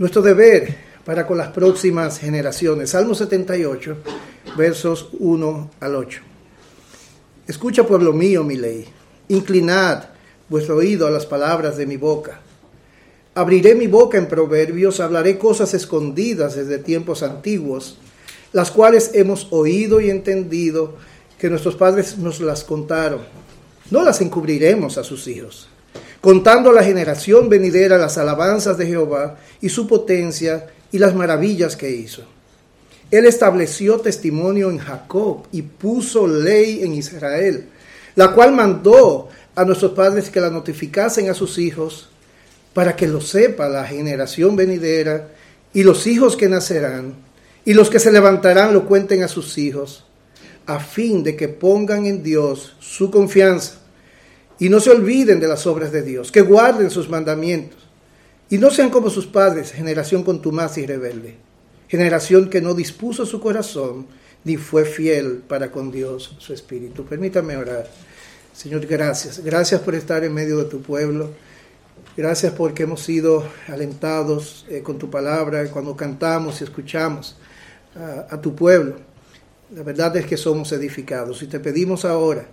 nuestro deber para con las próximas generaciones. Salmo 78, versos 1 al 8. Escucha, pueblo mío, mi ley. Inclinad vuestro oído a las palabras de mi boca. Abriré mi boca en proverbios, hablaré cosas escondidas desde tiempos antiguos, las cuales hemos oído y entendido que nuestros padres nos las contaron. No las encubriremos a sus hijos, contando a la generación venidera las alabanzas de Jehová y su potencia y las maravillas que hizo. Él estableció testimonio en Jacob y puso ley en Israel, la cual mandó a nuestros padres que la notificasen a sus hijos para que lo sepa la generación venidera y los hijos que nacerán y los que se levantarán lo cuenten a sus hijos, a fin de que pongan en Dios su confianza y no se olviden de las obras de Dios, que guarden sus mandamientos y no sean como sus padres, generación contumaz y rebelde, generación que no dispuso su corazón ni fue fiel para con Dios su espíritu. Permítame orar. Señor, gracias. Gracias por estar en medio de tu pueblo. Gracias porque hemos sido alentados eh, con tu palabra cuando cantamos y escuchamos a, tu pueblo. La verdad es que somos edificados y te pedimos ahora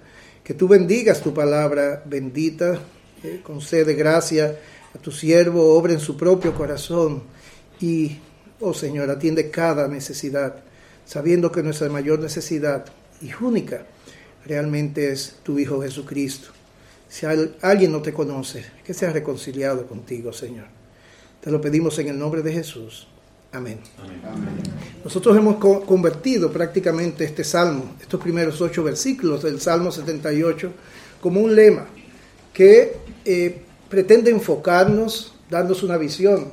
que tú bendigas tu palabra bendita, eh, concede gracia a tu siervo, obra en su propio corazón y, oh Señor, atiende cada necesidad, sabiendo que nuestra mayor necesidad y única realmente es tu Hijo Jesucristo. Si alguien no te conoce, que sea reconciliado contigo, Señor. Te lo pedimos en el nombre de Jesús. Amén. Nosotros hemos convertido prácticamente este salmo, estos primeros ocho versículos del Salmo 78, como un lema que eh, pretende enfocarnos, dándonos una visión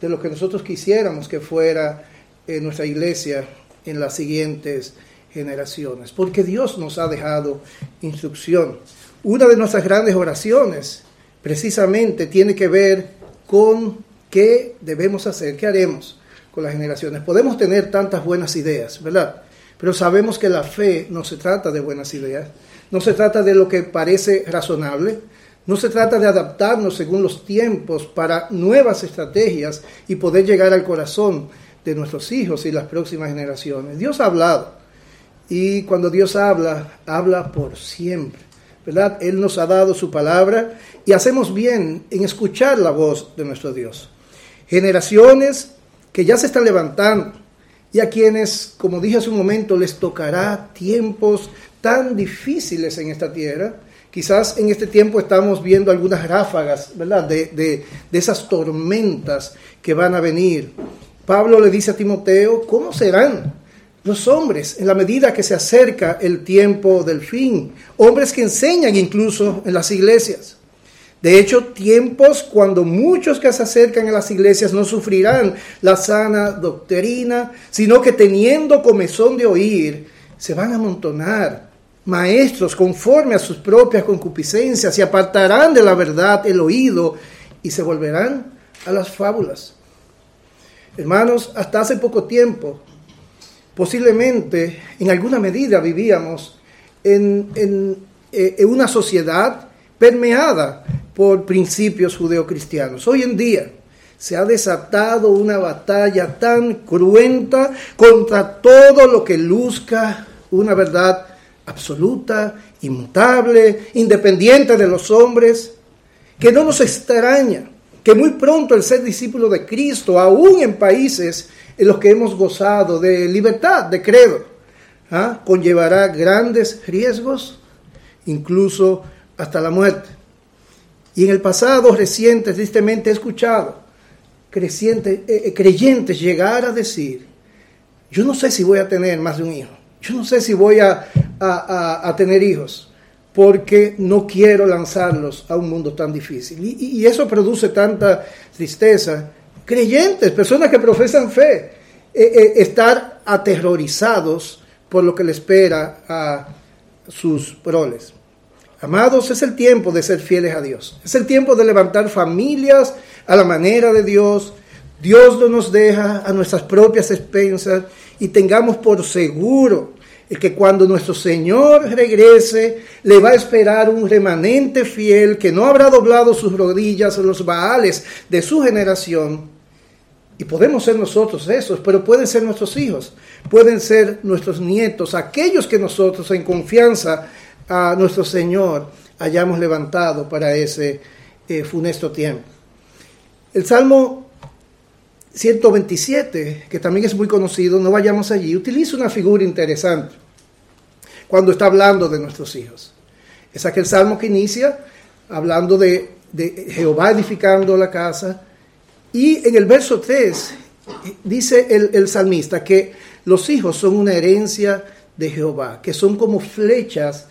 de lo que nosotros quisiéramos que fuera eh, nuestra iglesia en las siguientes generaciones, porque Dios nos ha dejado instrucción. Una de nuestras grandes oraciones precisamente tiene que ver con qué debemos hacer, qué haremos con las generaciones. Podemos tener tantas buenas ideas, ¿verdad? Pero sabemos que la fe no se trata de buenas ideas, no se trata de lo que parece razonable, no se trata de adaptarnos según los tiempos para nuevas estrategias y poder llegar al corazón de nuestros hijos y las próximas generaciones. Dios ha hablado y cuando Dios habla, habla por siempre. ¿verdad? Él nos ha dado su palabra y hacemos bien en escuchar la voz de nuestro Dios. Generaciones que ya se están levantando y a quienes, como dije hace un momento, les tocará tiempos tan difíciles en esta tierra. Quizás en este tiempo estamos viendo algunas ráfagas, ¿verdad? De, de, de esas tormentas que van a venir. Pablo le dice a Timoteo, ¿cómo serán los hombres en la medida que se acerca el tiempo del fin? Hombres que enseñan incluso en las iglesias. De hecho, tiempos cuando muchos que se acercan a las iglesias no sufrirán la sana doctrina, sino que teniendo comezón de oír, se van a amontonar maestros conforme a sus propias concupiscencias y apartarán de la verdad el oído y se volverán a las fábulas. Hermanos, hasta hace poco tiempo, posiblemente en alguna medida vivíamos en, en, eh, en una sociedad permeada por principios judeocristianos. Hoy en día se ha desatado una batalla tan cruenta contra todo lo que luzca una verdad absoluta, inmutable, independiente de los hombres, que no nos extraña que muy pronto el ser discípulo de Cristo, aún en países en los que hemos gozado de libertad de credo, ¿ah? conllevará grandes riesgos, incluso hasta la muerte. Y en el pasado reciente, tristemente, he escuchado creyentes, eh, eh, creyentes llegar a decir, yo no sé si voy a tener más de un hijo, yo no sé si voy a, a, tener hijos, porque no quiero lanzarlos a un mundo tan difícil. Y, y, eso produce tanta tristeza. Creyentes, personas que profesan fe, eh, estar aterrorizados por lo que le espera a sus proles. Amados, es el tiempo de ser fieles a Dios. Es el tiempo de levantar familias a la manera de Dios. Dios no nos deja a nuestras propias expensas y tengamos por seguro que cuando nuestro Señor regrese, le va a esperar un remanente fiel que no habrá doblado sus rodillas a los baales de su generación Y podemos ser nosotros esos, pero pueden ser nuestros hijos, pueden ser nuestros nietos, aquellos que nosotros en confianza a nuestro Señor hayamos levantado para ese eh, funesto tiempo. El Salmo 127, que también es muy conocido, no vayamos allí, utiliza una figura interesante cuando está hablando de nuestros hijos. Es aquel salmo que inicia hablando de, de Jehová edificando la casa, y en el verso 3 dice el, el, salmista que los hijos son una herencia de Jehová, que son como flechas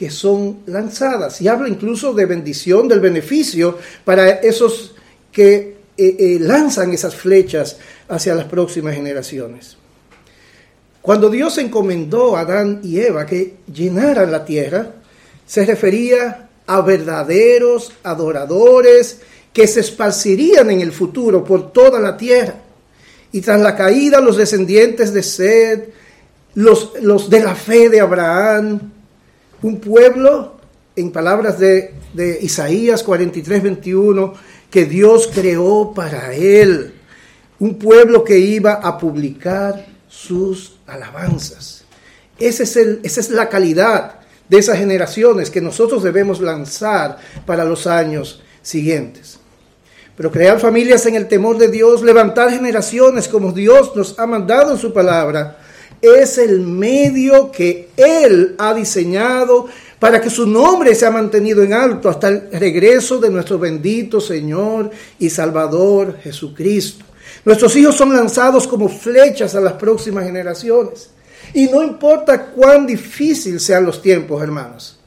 que son lanzadas. Y habla incluso de bendición, del beneficio para esos que eh, eh, lanzan esas flechas hacia las próximas generaciones. Cuando Dios encomendó a Adán y Eva que llenaran la tierra, se refería a verdaderos adoradores que se esparcirían en el futuro por toda la tierra. Y tras la caída, los descendientes de Sed, los, los de la fe de Abraham, un pueblo, en palabras de, de Isaías 43, 21, que Dios creó para él. Un pueblo que iba a publicar sus alabanzas. Es el, esa es la calidad de esas generaciones que nosotros debemos lanzar para los años siguientes. Pero crear familias en el temor de Dios, levantar generaciones como Dios nos ha mandado en su palabra, es el medio que Él ha diseñado para que su nombre sea mantenido en alto hasta el regreso de nuestro bendito Señor y Salvador Jesucristo. Nuestros hijos son lanzados como flechas a las próximas generaciones. Y no importa cuán difícil sean los tiempos, hermanos,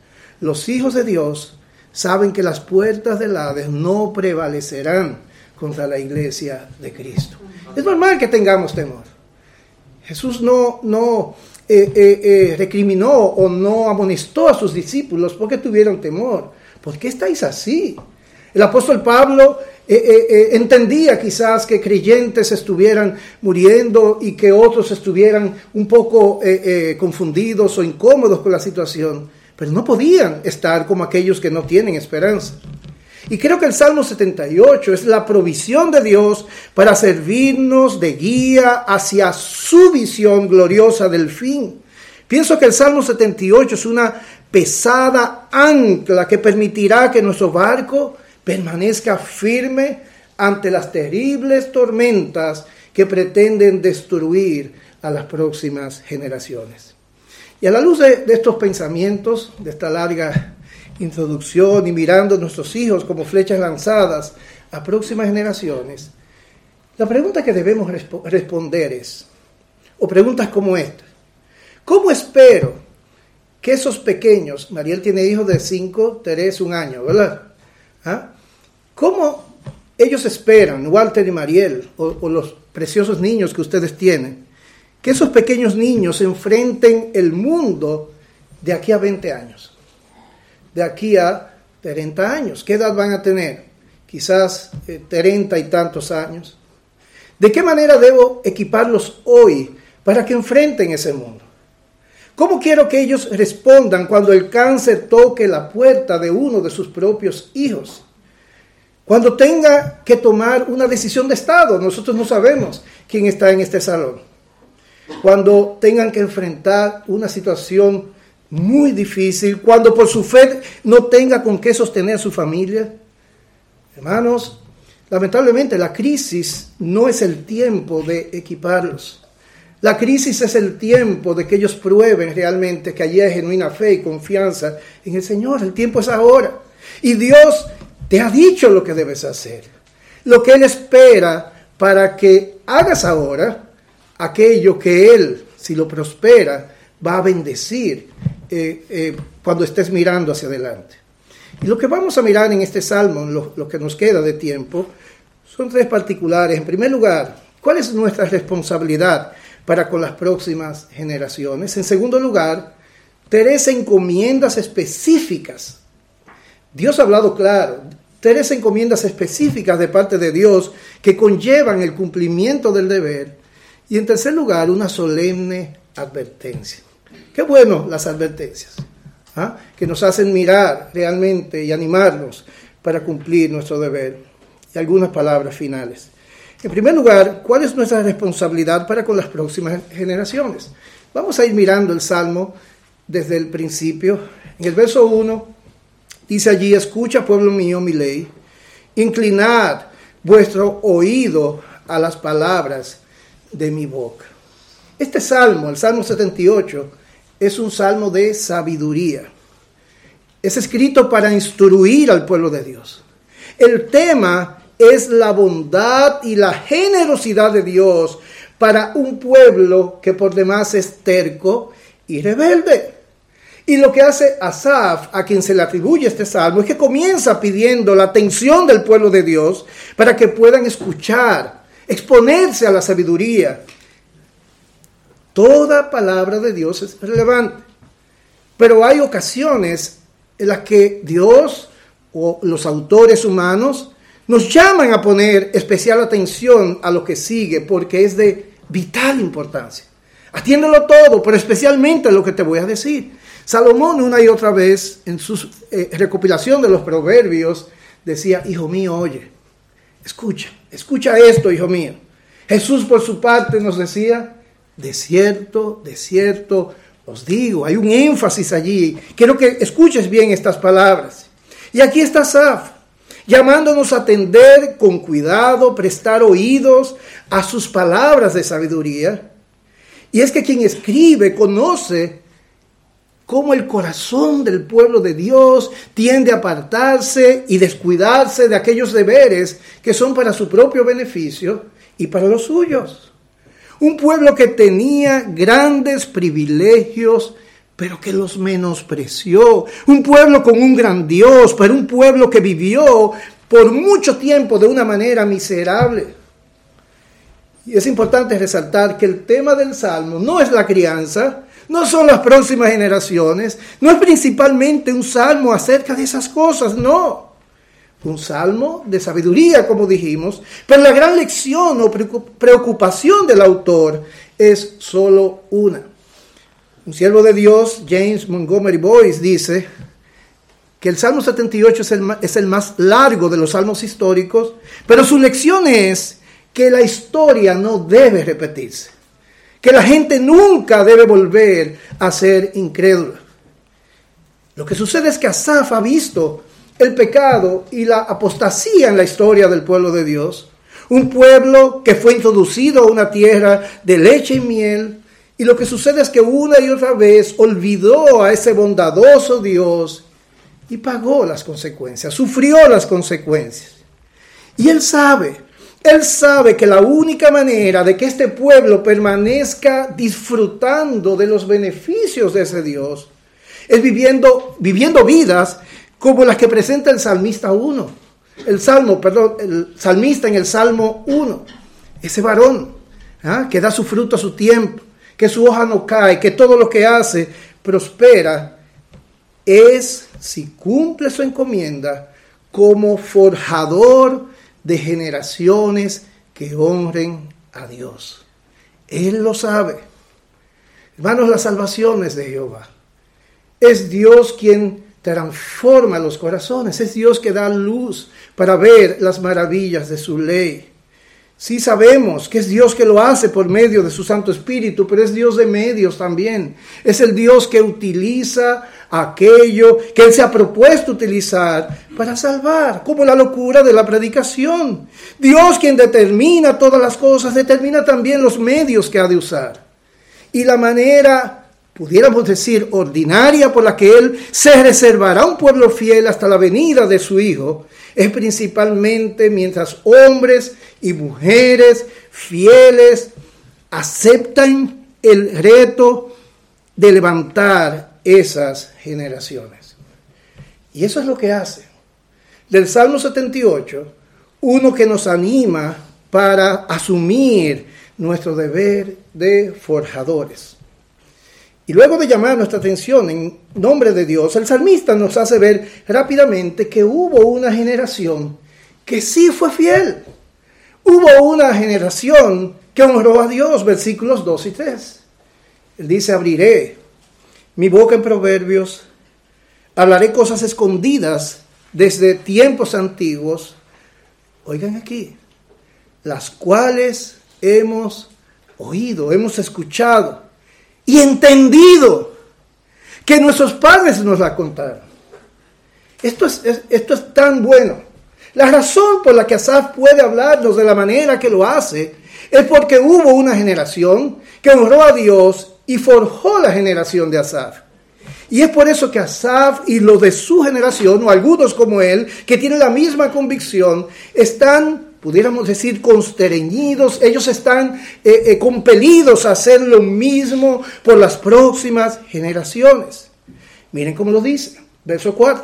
los hijos de Dios saben que las puertas del Hades no prevalecerán contra la iglesia de Cristo. Es normal que tengamos temor. Jesús no, no eh, eh, eh, recriminó o no amonestó a sus discípulos porque tuvieron temor. ¿Por qué estáis así? El apóstol Pablo entendía quizás que creyentes estuvieran muriendo y que otros estuvieran un poco confundidos o incómodos con la situación pero no podían estar como aquellos que no tienen esperanza. Y creo que el Salmo 78 es la provisión de Dios para servirnos de guía hacia su visión gloriosa del fin. Pienso que el Salmo 78 es una pesada ancla que permitirá que nuestro barco permanezca firme ante las terribles tormentas que pretenden destruir a las próximas generaciones. Y a la luz de, estos pensamientos, de esta larga introducción y mirando a nuestros hijos como flechas lanzadas a próximas generaciones, la pregunta que debemos responder es, o preguntas como esta, ¿cómo espero que esos pequeños, Mariel tiene hijos de 5, Teresa un año, ¿verdad? ¿Ah? ¿Cómo ellos esperan, Walter y Mariel, o los preciosos niños que ustedes tienen, que esos pequeños niños enfrenten el mundo de aquí a 20 años, de aquí a 30 años. ¿Qué edad van a tener? Quizás 30 eh, y tantos años. ¿De qué manera debo equiparlos hoy para que enfrenten ese mundo? ¿Cómo quiero que ellos respondan cuando el cáncer toque la puerta de uno de sus propios hijos? Cuando tenga que tomar una decisión de Estado, nosotros no sabemos quién está en este salón cuando tengan que enfrentar una situación muy difícil, cuando por su fe no tenga con qué sostener a su familia. Hermanos, lamentablemente la crisis no es el tiempo de equiparlos. La crisis es el tiempo de que ellos prueben realmente que allí hay genuina fe y confianza en el Señor. El tiempo es ahora. Y Dios te ha dicho lo que debes hacer. Lo que Él espera para que hagas ahora aquello que Él, si lo prospera, va a bendecir eh, eh, cuando estés mirando hacia adelante. Y lo que vamos a mirar en este salmo, lo, lo que nos queda de tiempo, son tres particulares. En primer lugar, ¿cuál es nuestra responsabilidad para con las próximas generaciones? En segundo lugar, tres encomiendas específicas. Dios ha hablado claro, tres encomiendas específicas de parte de Dios que conllevan el cumplimiento del deber y en tercer lugar, una solemne advertencia. Qué bueno las advertencias, ¿ah? que nos hacen mirar realmente y animarnos para cumplir nuestro deber. Y algunas palabras finales. En primer lugar, ¿cuál es nuestra responsabilidad para con las próximas generaciones? Vamos a ir mirando el Salmo desde el principio. En el verso 1 dice allí, escucha pueblo mío mi ley, inclinad vuestro oído a las palabras de mi boca. Este salmo, el Salmo 78, es un salmo de sabiduría. Es escrito para instruir al pueblo de Dios. El tema es la bondad y la generosidad de Dios para un pueblo que por demás es terco y rebelde. Y lo que hace Asaf, a quien se le atribuye este salmo, es que comienza pidiendo la atención del pueblo de Dios para que puedan escuchar, exponerse a la sabiduría. Toda palabra de Dios es relevante, pero hay ocasiones en las que Dios o los autores humanos nos llaman a poner especial atención a lo que sigue porque es de vital importancia. Atiéndelo todo, pero especialmente lo que te voy a decir. Salomón una y otra vez en su eh, recopilación de los proverbios decía, hijo mío, oye, escucha, escucha esto, hijo mío. Jesús por su parte nos decía, de cierto, de cierto, os digo, hay un énfasis allí. Quiero que escuches bien estas palabras. Y aquí está Saf, llamándonos a atender con cuidado, prestar oídos a sus palabras de sabiduría. Y es que quien escribe conoce cómo el corazón del pueblo de Dios tiende a apartarse y descuidarse de aquellos deberes que son para su propio beneficio y para los suyos. Un pueblo que tenía grandes privilegios pero que los menospreció. Un pueblo con un gran Dios, pero un pueblo que vivió por mucho tiempo de una manera miserable. Y es importante resaltar que el tema del Salmo no es la crianza, no son las próximas generaciones, no es principalmente un salmo acerca de esas cosas, no. Un salmo de sabiduría, como dijimos, pero la gran lección o preocupación del autor es solo una un siervo de Dios, James Montgomery Boyce, dice que el Salmo 78 es el, más largo de los salmos históricos, pero su lección es que la historia no debe repetirse, que la gente nunca debe volver a ser incrédula. Lo que sucede es que Asaf ha visto el pecado y la apostasía en la historia del pueblo de Dios, un pueblo que fue introducido a una tierra de leche y miel, y lo que sucede es que una y otra vez olvidó a ese bondadoso Dios y pagó las consecuencias, sufrió las consecuencias. Y él sabe, él sabe que la única manera de que este pueblo permanezca disfrutando de los beneficios de ese Dios es viviendo, viviendo vidas como las que presenta el salmista 1. El salmo, perdón, el salmista en el salmo 1. Ese varón ¿ah? que da su fruto a su tiempo que su hoja no cae, que todo lo que hace prospera, es si cumple su encomienda como forjador de generaciones que honren a Dios. Él lo sabe. Hermanos, las salvaciones de Jehová. Es Dios quien transforma los corazones, es Dios que da luz para ver las maravillas de su ley. Sí sabemos que es Dios que lo hace por medio de su Santo Espíritu, pero es Dios de medios también. Es el Dios que utiliza aquello que Él se ha propuesto utilizar para salvar, como la locura de la predicación. Dios quien determina todas las cosas, determina también los medios que ha de usar. Y la manera, pudiéramos decir, ordinaria por la que Él se reservará un pueblo fiel hasta la venida de su Hijo, es principalmente mientras hombres y mujeres fieles aceptan el reto de levantar esas generaciones. Y eso es lo que hace. Del Salmo 78, uno que nos anima para asumir nuestro deber de forjadores. Y luego de llamar nuestra atención en nombre de Dios, el salmista nos hace ver rápidamente que hubo una generación que sí fue fiel. Hubo una generación que honró a Dios, versículos 2 y 3. Él dice, abriré mi boca en proverbios, hablaré cosas escondidas desde tiempos antiguos. Oigan aquí, las cuales hemos oído, hemos escuchado y entendido que nuestros padres nos la contaron. Esto es, esto es tan bueno. La razón por la que Asaf puede hablarnos de la manera que lo hace es porque hubo una generación que honró a Dios y forjó la generación de Asaf. Y es por eso que Asaf y los de su generación, o algunos como él, que tienen la misma convicción, están, pudiéramos decir, constreñidos, ellos están eh, eh, compelidos a hacer lo mismo por las próximas generaciones. Miren cómo lo dice, verso 4.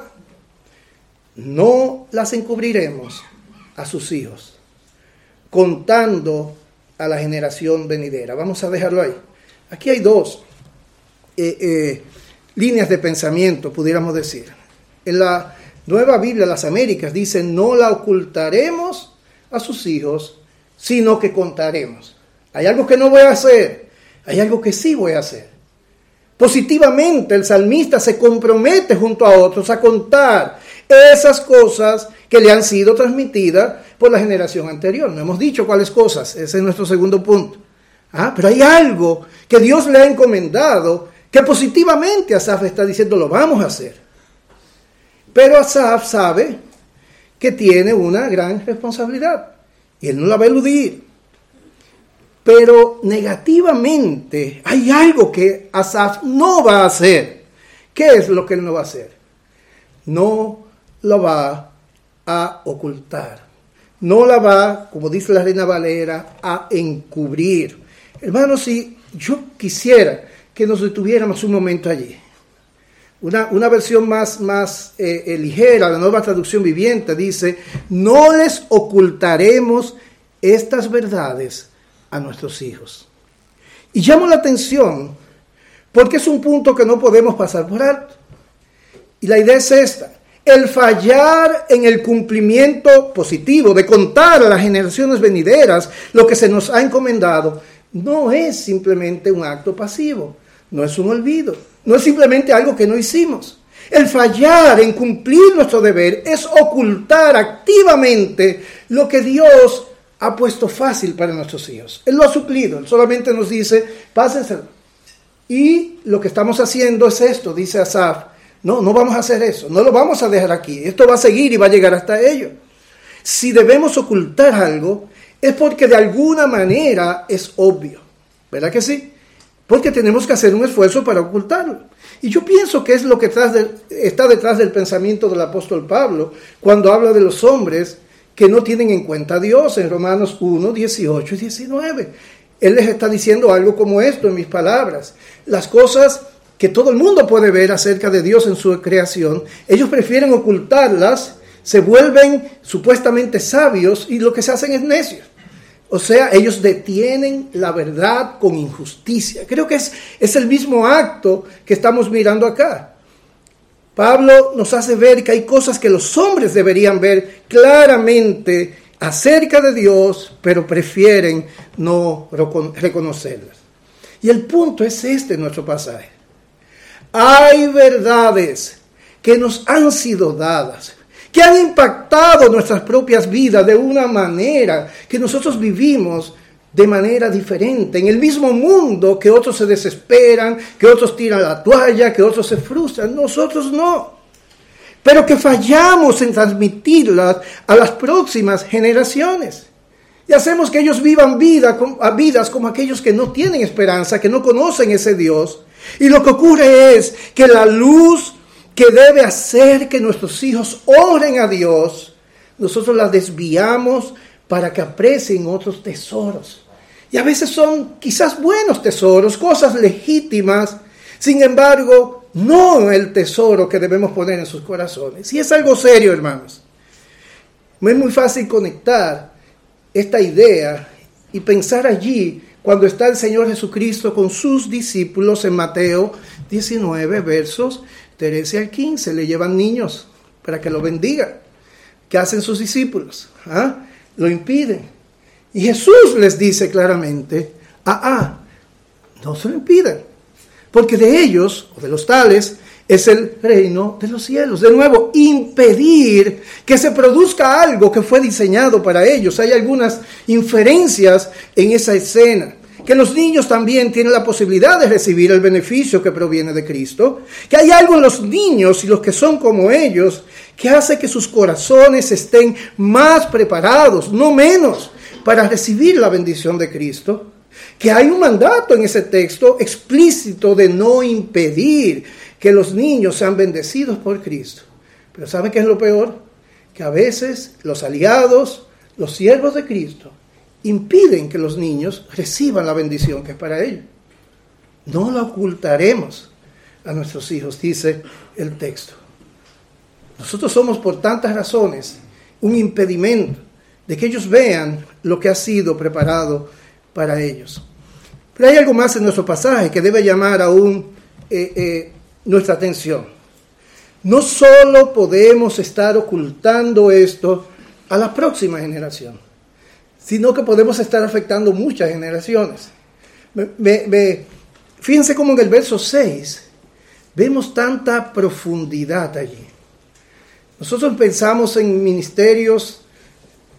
No las encubriremos a sus hijos, contando a la generación venidera. Vamos a dejarlo ahí. Aquí hay dos. Eh, líneas de pensamiento, pudiéramos decir. En la Nueva Biblia las Américas dice, no la ocultaremos a sus hijos, sino que contaremos. Hay algo que no voy a hacer, hay algo que sí voy a hacer. Positivamente el salmista se compromete junto a otros a contar esas cosas que le han sido transmitidas por la generación anterior. No hemos dicho cuáles cosas, ese es nuestro segundo punto. Ah, pero hay algo que Dios le ha encomendado que positivamente Asaf está diciendo lo vamos a hacer. Pero Asaf sabe que tiene una gran responsabilidad y él no la va a eludir. Pero negativamente hay algo que Asaf no va a hacer. ¿Qué es lo que él no va a hacer? No lo va a ocultar. No la va, como dice la reina Valera, a encubrir. Hermanos, si yo quisiera que nos detuviéramos un momento allí. Una, una versión más, más eh, eh, ligera, la nueva traducción viviente, dice, no les ocultaremos estas verdades a nuestros hijos. Y llamo la atención porque es un punto que no podemos pasar por alto. Y la idea es esta. El fallar en el cumplimiento positivo de contar a las generaciones venideras lo que se nos ha encomendado no es simplemente un acto pasivo, no es un olvido, no es simplemente algo que no hicimos. El fallar en cumplir nuestro deber es ocultar activamente lo que Dios ha puesto fácil para nuestros hijos. Él lo ha suplido, Él solamente nos dice, pásense. Y lo que estamos haciendo es esto, dice Asaf. No, no vamos a hacer eso, no lo vamos a dejar aquí. Esto va a seguir y va a llegar hasta ello. Si debemos ocultar algo, es porque de alguna manera es obvio. ¿Verdad que sí? Porque tenemos que hacer un esfuerzo para ocultarlo. Y yo pienso que es lo que está detrás del pensamiento del apóstol Pablo cuando habla de los hombres que no tienen en cuenta a Dios en Romanos 1, 18 y 19. Él les está diciendo algo como esto en mis palabras. Las cosas que todo el mundo puede ver acerca de Dios en su creación, ellos prefieren ocultarlas, se vuelven supuestamente sabios y lo que se hacen es necios. O sea, ellos detienen la verdad con injusticia. Creo que es, es el mismo acto que estamos mirando acá. Pablo nos hace ver que hay cosas que los hombres deberían ver claramente acerca de Dios, pero prefieren no reconocerlas. Y el punto es este en nuestro pasaje. Hay verdades que nos han sido dadas, que han impactado nuestras propias vidas de una manera que nosotros vivimos de manera diferente, en el mismo mundo que otros se desesperan, que otros tiran la toalla, que otros se frustran, nosotros no. Pero que fallamos en transmitirlas a las próximas generaciones. Y hacemos que ellos vivan vida, vidas como aquellos que no tienen esperanza, que no conocen ese Dios. Y lo que ocurre es que la luz que debe hacer que nuestros hijos oren a Dios, nosotros las desviamos para que aprecien otros tesoros. Y a veces son quizás buenos tesoros, cosas legítimas, sin embargo, no el tesoro que debemos poner en sus corazones. Y es algo serio, hermanos. No es muy fácil conectar esta idea y pensar allí cuando está el Señor Jesucristo con sus discípulos en Mateo 19, versos 13 al 15, le llevan niños para que lo bendiga. ¿Qué hacen sus discípulos? ¿Ah? Lo impiden. Y Jesús les dice claramente, ah, ah, no se lo impidan, porque de ellos, o de los tales, es el reino de los cielos. De nuevo, impedir que se produzca algo que fue diseñado para ellos. Hay algunas inferencias en esa escena. Que los niños también tienen la posibilidad de recibir el beneficio que proviene de Cristo. Que hay algo en los niños y los que son como ellos que hace que sus corazones estén más preparados, no menos, para recibir la bendición de Cristo. Que hay un mandato en ese texto explícito de no impedir que los niños sean bendecidos por Cristo. Pero ¿saben qué es lo peor? Que a veces los aliados, los siervos de Cristo, impiden que los niños reciban la bendición que es para ellos. No la ocultaremos a nuestros hijos, dice el texto. Nosotros somos por tantas razones un impedimento de que ellos vean lo que ha sido preparado para ellos. Pero hay algo más en nuestro pasaje que debe llamar aún eh, eh, nuestra atención. No solo podemos estar ocultando esto a la próxima generación, sino que podemos estar afectando muchas generaciones. fíjense cómo en el verso 6 vemos tanta profundidad allí. Nosotros pensamos en ministerios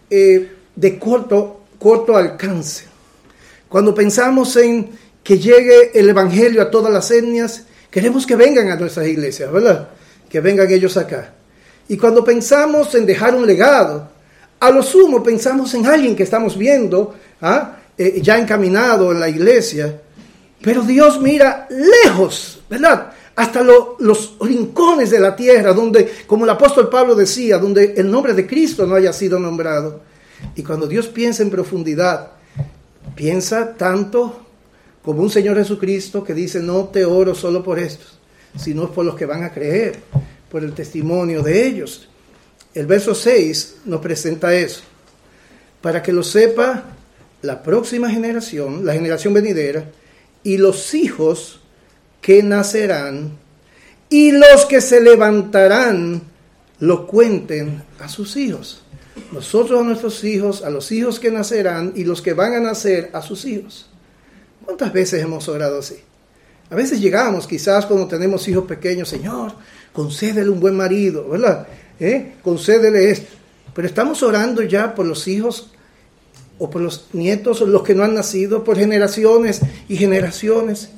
eh, de corto, corto alcance. Cuando pensamos en que llegue el Evangelio a todas las etnias, Queremos que vengan a nuestras iglesias, ¿verdad? Que vengan ellos acá. Y cuando pensamos en dejar un legado, a lo sumo pensamos en alguien que estamos viendo ¿ah? Eh, ya encaminado en la iglesia. Pero Dios mira lejos, ¿verdad? Hasta los rincones de la tierra, donde, como el apóstol Pablo decía, donde el nombre de Cristo no haya sido nombrado. Y cuando Dios piensa en profundidad, piensa tanto como un Señor Jesucristo que dice, no te oro solo por estos, sino por los que van a creer, por el testimonio de ellos. El verso 6 nos presenta eso, para que lo sepa la próxima generación, la generación venidera, y los hijos que nacerán, y los que se levantarán, lo cuenten a sus hijos. Nosotros a nuestros hijos, a los hijos que nacerán, y los que van a nacer a sus hijos. ¿Cuántas veces hemos orado así? A veces llegamos, quizás cuando tenemos hijos pequeños, Señor, concédele un buen marido, ¿verdad? ¿Eh? Concédele esto. Pero estamos orando ya por los hijos o por los nietos o los que no han nacido, por generaciones y generaciones.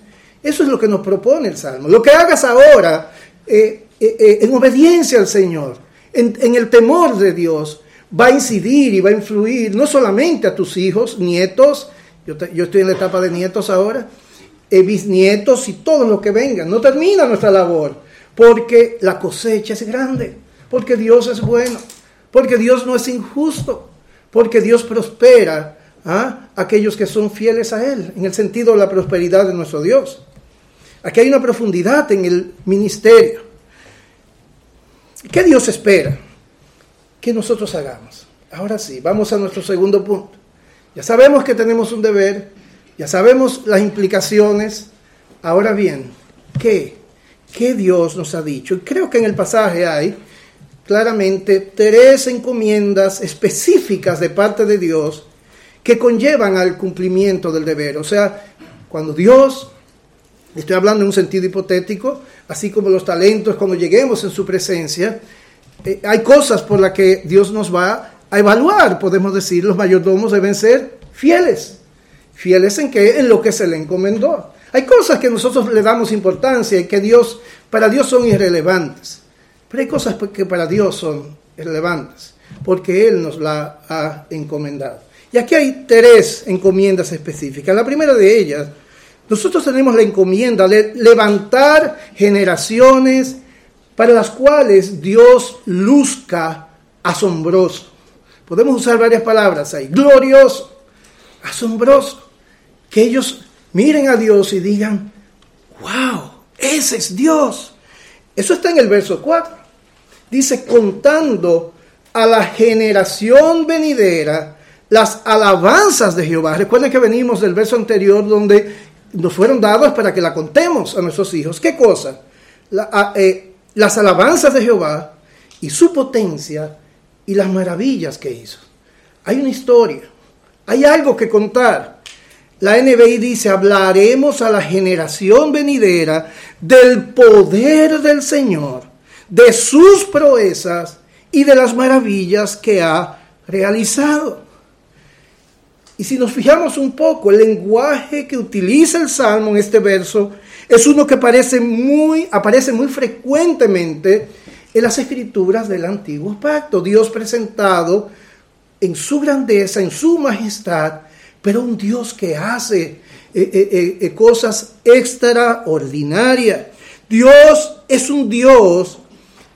Eso es lo que nos propone el Salmo. Lo que hagas ahora, eh, eh, en obediencia al Señor, en, el temor de Dios, va a incidir y va a influir no solamente a tus hijos, nietos, yo, estoy en la etapa de nietos ahora, eh, bisnietos y todos los que vengan. No termina nuestra labor, porque la cosecha es grande, porque Dios es bueno, porque Dios no es injusto, porque Dios prospera a aquellos que son fieles a Él, en el sentido de la prosperidad de nuestro Dios. Aquí hay una profundidad en el ministerio. ¿Qué Dios espera que nosotros hagamos? Ahora sí, vamos a nuestro segundo punto. Ya sabemos que tenemos un deber, ya sabemos las implicaciones. Ahora bien, ¿qué? ¿Qué Dios nos ha dicho? creo que en el pasaje hay claramente tres encomiendas específicas de parte de Dios que conllevan al cumplimiento del deber. O sea, cuando Dios, estoy hablando en un sentido hipotético, así como los talentos, cuando lleguemos en su presencia, eh, hay cosas por las que Dios nos va a evaluar, podemos decir, los mayordomos deben ser fieles. Fieles en qué? En lo que se le encomendó. Hay cosas que nosotros le damos importancia y que Dios, para Dios son irrelevantes. Pero hay cosas que para Dios son relevantes, porque Él nos la ha encomendado. Y aquí hay tres encomiendas específicas. La primera de ellas, nosotros tenemos la encomienda de levantar generaciones para las cuales Dios luzca asombroso. Podemos usar varias palabras ahí. Glorioso, asombroso. Que ellos miren a Dios y digan, wow, ese es Dios. Eso está en el verso 4. Dice, contando a la generación venidera las alabanzas de Jehová. Recuerden que venimos del verso anterior donde nos fueron dadas para que la contemos a nuestros hijos. ¿Qué cosa? Eh, las alabanzas de Jehová y su potencia y las maravillas que hizo. Hay una historia, hay algo que contar. La NBI dice, hablaremos a la generación venidera del poder del Señor, de sus proezas y de las maravillas que ha realizado. Y si nos fijamos un poco, el lenguaje que utiliza el Salmo en este verso es uno que parece muy, aparece muy frecuentemente en las escrituras del antiguo pacto. Dios presentado en su grandeza, en su majestad, pero un Dios que hace eh, eh, eh, cosas extraordinarias. Dios es un Dios,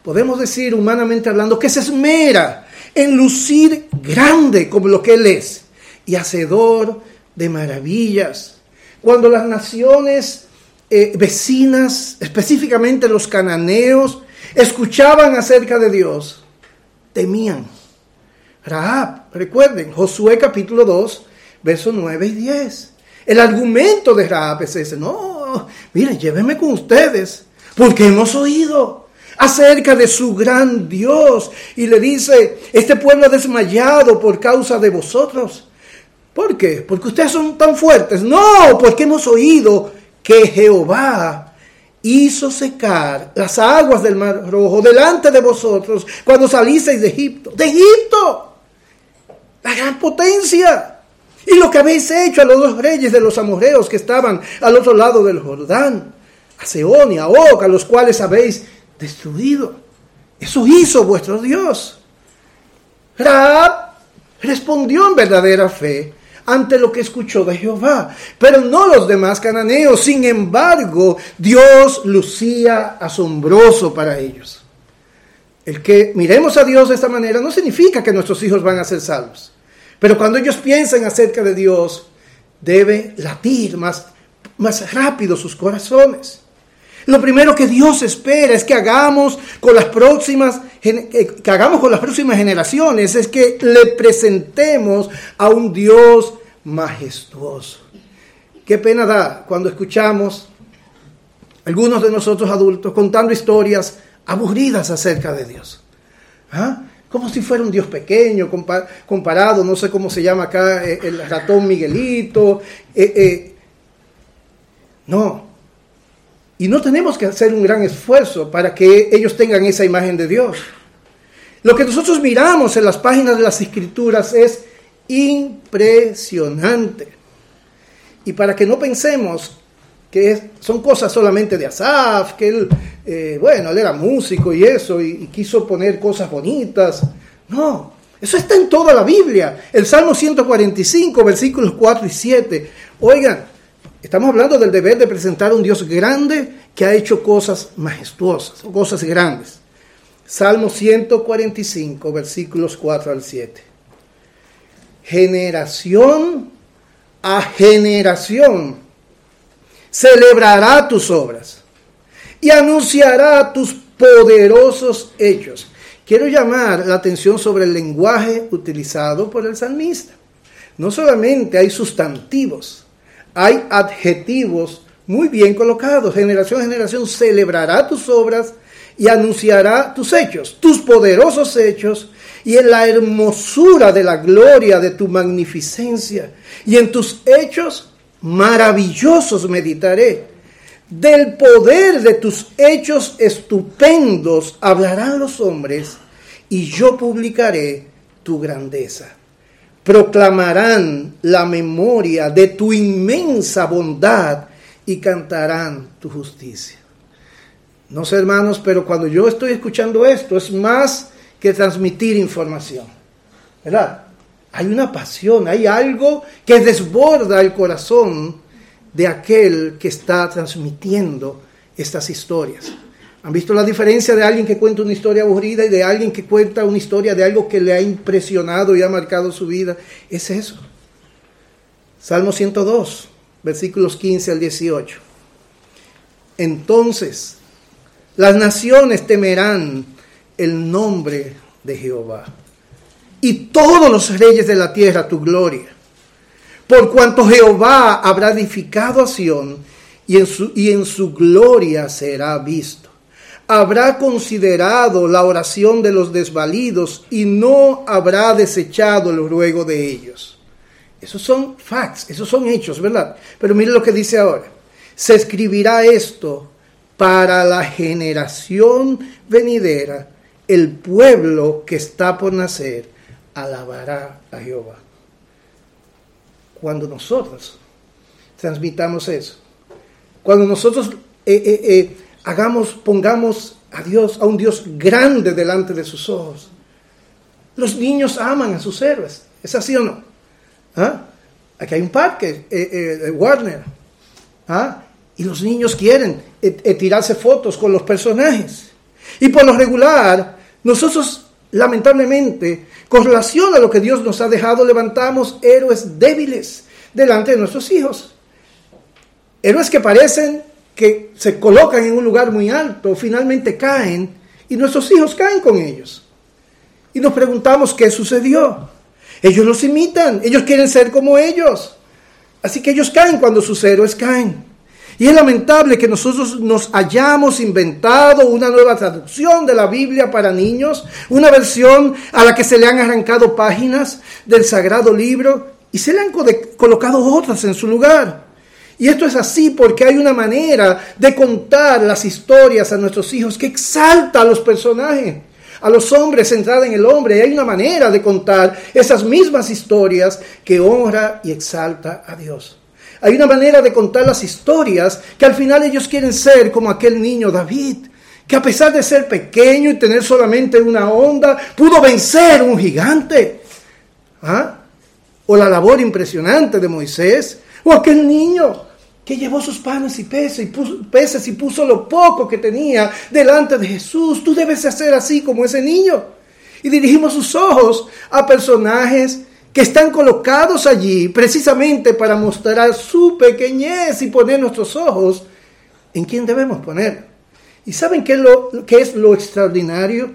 podemos decir humanamente hablando, que se esmera en lucir grande como lo que Él es y hacedor de maravillas. Cuando las naciones vecinas, específicamente los cananeos, escuchaban acerca de Dios, temían. Rahab, recuerden, Josué capítulo 2, versos 9 y 10. El argumento de Rahab es ese, no, miren, llévenme con ustedes, porque hemos oído acerca de su gran Dios. Y le dice, este pueblo ha desmayado por causa de vosotros. ¿Por qué? Porque ustedes son tan fuertes. No, porque hemos oído que Jehová hizo secar las aguas del Mar Rojo delante de vosotros cuando salisteis de Egipto. De Egipto, la gran potencia. Y lo que habéis hecho a los dos reyes de los amorreos que estaban al otro lado del Jordán, a Seón y a Og, a los cuales habéis destruido. Eso hizo vuestro Dios. Raab respondió en verdadera fe ante lo que escuchó de Jehová, pero no los demás cananeos. Sin embargo, Dios lucía asombroso para ellos. El que miremos a Dios de esta manera no significa que nuestros hijos van a ser salvos. Pero cuando ellos piensan acerca de Dios, debe latir más, más rápido sus corazones. Lo primero que Dios espera es que hagamos con las próximas que hagamos con las próximas generaciones es que le presentemos a un Dios majestuoso. Qué pena da cuando escuchamos algunos de nosotros adultos contando historias aburridas acerca de Dios. ¿Ah? como si fuera un Dios pequeño, comparado, no sé cómo se llama acá, eh, el ratón Miguelito. Eh, eh. No. Y no tenemos que hacer un gran esfuerzo para que ellos tengan esa imagen de Dios. Lo que nosotros miramos en las páginas de las escrituras es impresionante. Y para que no pensemos que son cosas solamente de Asaf, que él, eh, bueno, él era músico y eso, y, quiso poner cosas bonitas. No, eso está en toda la Biblia. El Salmo 145, versículos 4 y 7. Oigan, estamos hablando del deber de presentar a un Dios grande que ha hecho cosas majestuosas, cosas grandes. Salmo 145, versículos 4 al 7. Generación a generación celebrará tus obras y anunciará tus poderosos hechos. Quiero llamar la atención sobre el lenguaje utilizado por el salmista. No solamente hay sustantivos, hay adjetivos muy bien colocados. Generación a generación celebrará tus obras y anunciará tus hechos, tus poderosos hechos, y en la hermosura de la gloria de tu magnificencia. Y en tus hechos maravillosos meditaré. Del poder de tus hechos estupendos hablarán los hombres, y yo publicaré tu grandeza. Proclamarán la memoria de tu inmensa bondad y cantarán tu justicia. No sé, hermanos, pero cuando yo estoy escuchando esto, es más que transmitir información. ¿Verdad? Hay una pasión, hay algo que desborda el corazón de aquel que está transmitiendo estas historias. ¿Han visto la diferencia de alguien que cuenta una historia aburrida y de alguien que cuenta una historia de algo que le ha impresionado y ha marcado su vida? Es eso. Salmo 102, versículos 15 al 18. Entonces, las naciones temerán el nombre de Jehová y todos los reyes de la tierra tu gloria. Por cuanto Jehová habrá edificado a Sión y en su, y en su gloria será visto. Habrá considerado la oración de los desvalidos y no habrá desechado el ruego de ellos. Esos son facts, esos son hechos, ¿verdad? Pero mire lo que dice ahora. Se escribirá esto para la generación venidera. El pueblo que está por nacer alabará a Jehová. Cuando nosotros transmitamos eso, cuando nosotros eh, eh, eh, hagamos, pongamos a Dios, a un Dios grande delante de sus ojos, los niños aman a sus héroes. ¿Es así o no? ¿Ah? Aquí hay un parque, eh, Warner. ¿Ah? Y los niños quieren tirarse fotos con los personajes. Y por lo regular, nosotros lamentablemente, con relación a lo que Dios nos ha dejado, levantamos héroes débiles delante de nuestros hijos. Héroes que parecen que se colocan en un lugar muy alto, finalmente caen y nuestros hijos caen con ellos. Y nos preguntamos qué sucedió. Ellos los imitan, ellos quieren ser como ellos. Así que ellos caen cuando sus héroes caen. Y es lamentable que nosotros nos hayamos inventado una nueva traducción de la Biblia para niños, una versión a la que se le han arrancado páginas del sagrado libro y se le han colocado otras en su lugar. Y esto es así porque hay una manera de contar las historias a nuestros hijos que exalta a los personajes, a los hombres centrada en el hombre. Hay una manera de contar esas mismas historias que honra y exalta a Dios. Hay una manera de contar las historias que al final ellos quieren ser como aquel niño David, que a pesar de ser pequeño y tener solamente una onda, pudo vencer un gigante. ¿Ah? O la labor impresionante de Moisés, o aquel niño que llevó sus panes y peces y, puso, y puso lo poco que tenía delante de Jesús. Tú debes hacer así como ese niño. Y dirigimos sus ojos a personajes que están colocados allí precisamente para mostrar su pequeñez y poner nuestros ojos en quién debemos poner. ¿Y saben qué es lo, qué es lo extraordinario?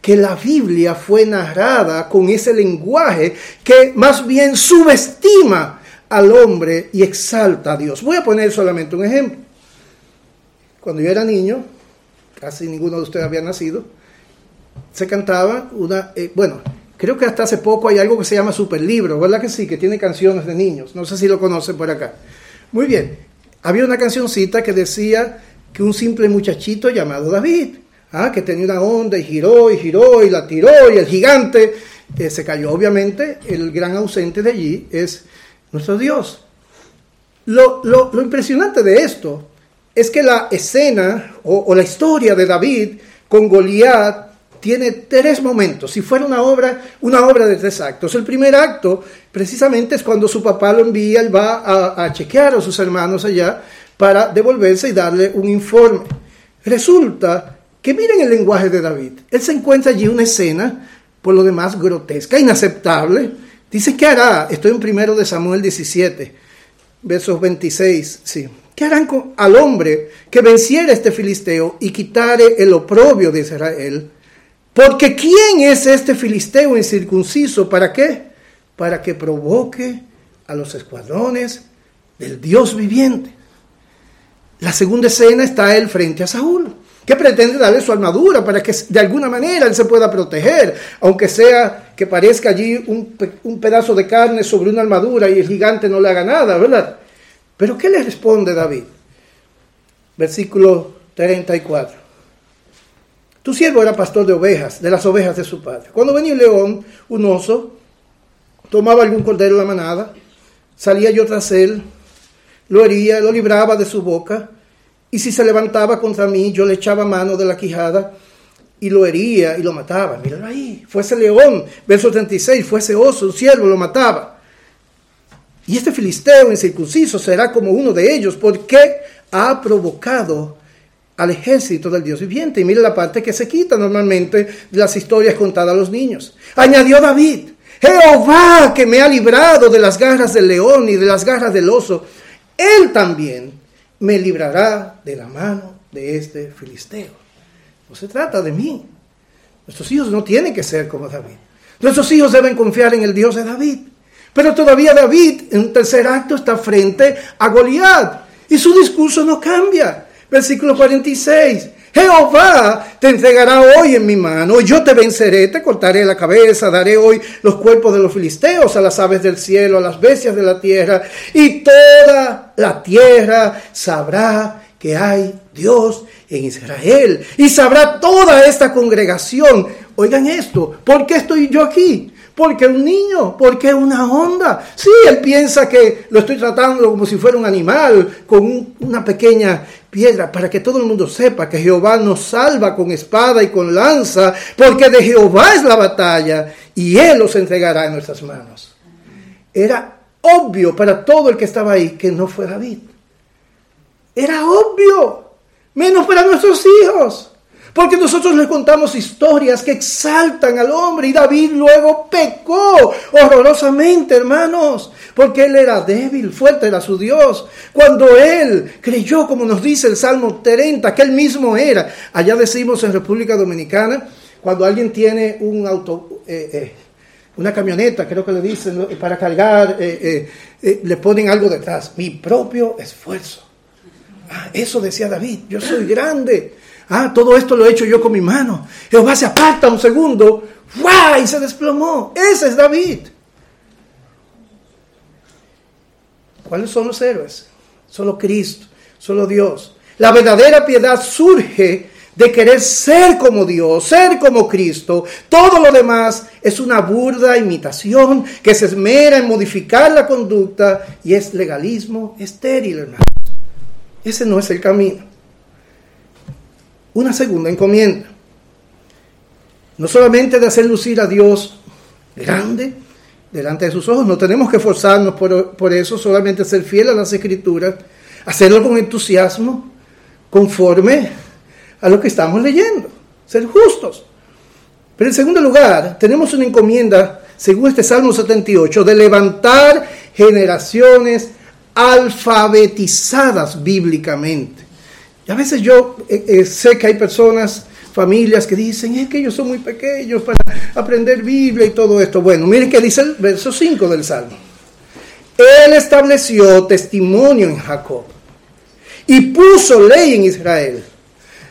Que la Biblia fue narrada con ese lenguaje que más bien subestima al hombre y exalta a Dios. Voy a poner solamente un ejemplo. Cuando yo era niño, casi ninguno de ustedes había nacido, se cantaba una, eh, bueno, Creo que hasta hace poco hay algo que se llama Superlibro, ¿verdad que sí? Que tiene canciones de niños. No sé si lo conocen por acá. Muy bien. Había una cancioncita que decía que un simple muchachito llamado David, ¿ah? que tenía una onda y giró y giró y la tiró y el gigante se cayó. Obviamente, el gran ausente de allí es nuestro Dios. Lo, lo, impresionante de esto es que la escena o, la historia de David con Goliat tiene tres momentos. Si fuera una obra, una obra de tres actos. El primer acto, precisamente, es cuando su papá lo envía, él va a, chequear a sus hermanos allá para devolverse y darle un informe. Resulta que miren el lenguaje de David. Él se encuentra allí una escena, por lo demás grotesca, inaceptable. Dice, ¿qué hará? Estoy en primero de Samuel 17, versos 26, sí. ¿Qué harán con, al hombre que venciera este filisteo y quitare el oprobio de Israel? Porque ¿quién es este filisteo incircunciso? ¿Para qué? Para que provoque a los escuadrones del Dios viviente. La segunda escena está él frente a Saúl, que pretende darle su armadura para que de alguna manera él se pueda proteger, aunque sea que parezca allí un, un pedazo de carne sobre una armadura y el gigante no le haga nada, ¿verdad? Pero ¿qué le responde David? Versículo 34. Tu siervo era pastor de ovejas, de las ovejas de su padre. Cuando venía un león, un oso, tomaba algún cordero de la manada, salía yo tras él, lo hería, lo libraba de su boca, y si se levantaba contra mí, yo le echaba mano de la quijada y lo hería y lo mataba. Míralo ahí, fuese león, verso 36, fuese oso, un siervo, lo mataba. Y este filisteo incircunciso será como uno de ellos, porque ha provocado al ejército del Dios viviente. Y mire la parte que se quita normalmente de las historias contadas a los niños. Añadió David, Jehová que me ha librado de las garras del león y de las garras del oso, él también me librará de la mano de este filisteo. No se trata de mí. Nuestros hijos no tienen que ser como David. Nuestros hijos deben confiar en el Dios de David. Pero todavía David en un tercer acto está frente a Goliat y su discurso no cambia. Versículo 46. Jehová te entregará hoy en mi mano, yo te venceré, te cortaré la cabeza, daré hoy los cuerpos de los filisteos a las aves del cielo, a las bestias de la tierra, y toda la tierra sabrá que hay Dios en Israel, y sabrá toda esta congregación. Oigan esto, ¿por qué estoy yo aquí? Porque un niño, porque una onda. Sí, él piensa que lo estoy tratando como si fuera un animal, con una pequeña piedra, para que todo el mundo sepa que Jehová nos salva con espada y con lanza, porque de Jehová es la batalla y Él los entregará en nuestras manos. Era obvio para todo el que estaba ahí que no fue David. Era obvio, menos para nuestros hijos. Porque nosotros le contamos historias que exaltan al hombre y David luego pecó horrorosamente, hermanos, porque él era débil, fuerte era su Dios. Cuando él creyó, como nos dice el Salmo 30, que él mismo era, allá decimos en República Dominicana, cuando alguien tiene un auto, eh, eh, una camioneta, creo que le dicen, para cargar, eh, le ponen algo detrás, mi propio esfuerzo. Ah, eso decía David, yo soy grande Ah, todo esto lo he hecho yo con mi mano. Jehová se aparta un segundo. ¡Guau! Y se desplomó. Ese es David. ¿Cuáles son los héroes? Solo Cristo, solo Dios. La verdadera piedad surge de querer ser como Dios, ser como Cristo. Todo lo demás es una burda imitación que se esmera en modificar la conducta y es legalismo estéril, hermano. Ese no es el camino una segunda encomienda. No solamente de hacer lucir a Dios grande delante de sus ojos, no tenemos que forzarnos por, eso, solamente ser fiel a las escrituras, hacerlo con entusiasmo, conforme a lo que estamos leyendo, ser justos. Pero en segundo lugar, tenemos una encomienda, según este Salmo 78, de levantar generaciones alfabetizadas bíblicamente a veces yo eh, eh, sé que hay personas, familias que dicen, es que ellos son muy pequeños para aprender Biblia y todo esto. Bueno, miren que dice el verso 5 del Salmo. Él estableció testimonio en Jacob y puso ley en Israel,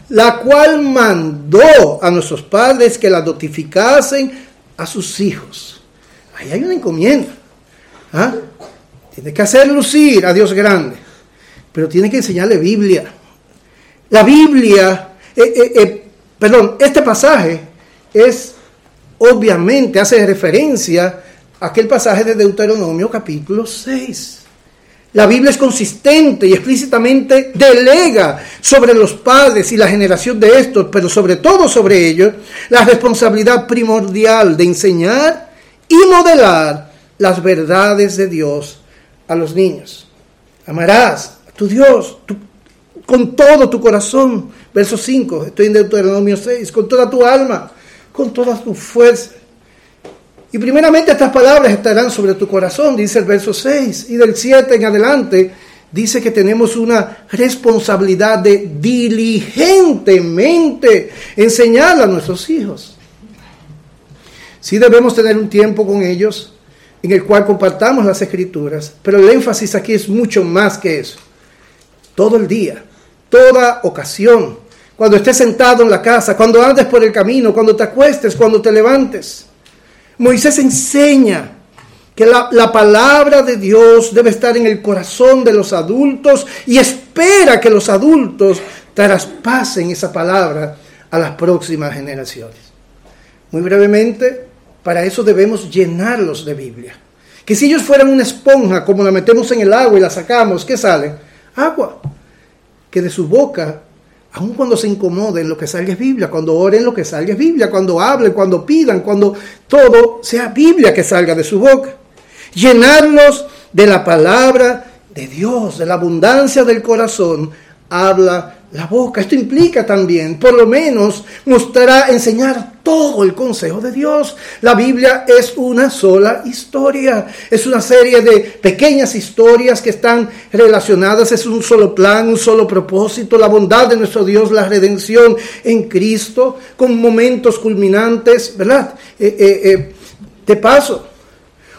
la cual mandó a nuestros padres que la notificasen a sus hijos. Ahí hay una encomienda. ¿ah? Tiene que hacer lucir a Dios grande, pero tiene que enseñarle Biblia. La Biblia, eh, eh, eh, perdón, este pasaje es obviamente, hace referencia a aquel pasaje de Deuteronomio capítulo 6. La Biblia es consistente y explícitamente delega sobre los padres y la generación de estos, pero sobre todo sobre ellos, la responsabilidad primordial de enseñar y modelar las verdades de Dios a los niños. Amarás a tu Dios, con todo tu corazón. Verso 5, estoy en Deuteronomio 6, con toda tu alma, con toda tu fuerza. Y primeramente estas palabras estarán sobre tu corazón, dice el verso 6, y del 7 en adelante dice que tenemos una responsabilidad de diligentemente enseñar a nuestros hijos. Sí debemos tener un tiempo con ellos en el cual compartamos las escrituras, pero el énfasis aquí es mucho más que eso. Todo el día, toda ocasión, cuando estés sentado en la casa, cuando andes por el camino, cuando te acuestes, cuando te levantes. Moisés enseña que la, la, palabra de Dios debe estar en el corazón de los adultos y espera que los adultos traspasen esa palabra a las próximas generaciones. Muy brevemente, para eso debemos llenarlos de Biblia. Que si ellos fueran una esponja, como la metemos en el agua y la sacamos, ¿qué sale? Agua que de su boca, aun cuando se incomoden, lo que salga es Biblia, cuando oren, lo que salga es Biblia, cuando hablen, cuando pidan, cuando todo sea Biblia que salga de su boca. Llenarlos de la palabra de Dios, de la abundancia del corazón, habla la boca. Esto implica también, por lo menos, mostrar, enseñar todo el consejo de Dios. La Biblia es una sola historia, es una serie de pequeñas historias que están relacionadas, es un solo plan, un solo propósito, la bondad de nuestro Dios, la redención en Cristo, con momentos culminantes, ¿verdad? Eh, eh, eh, de paso,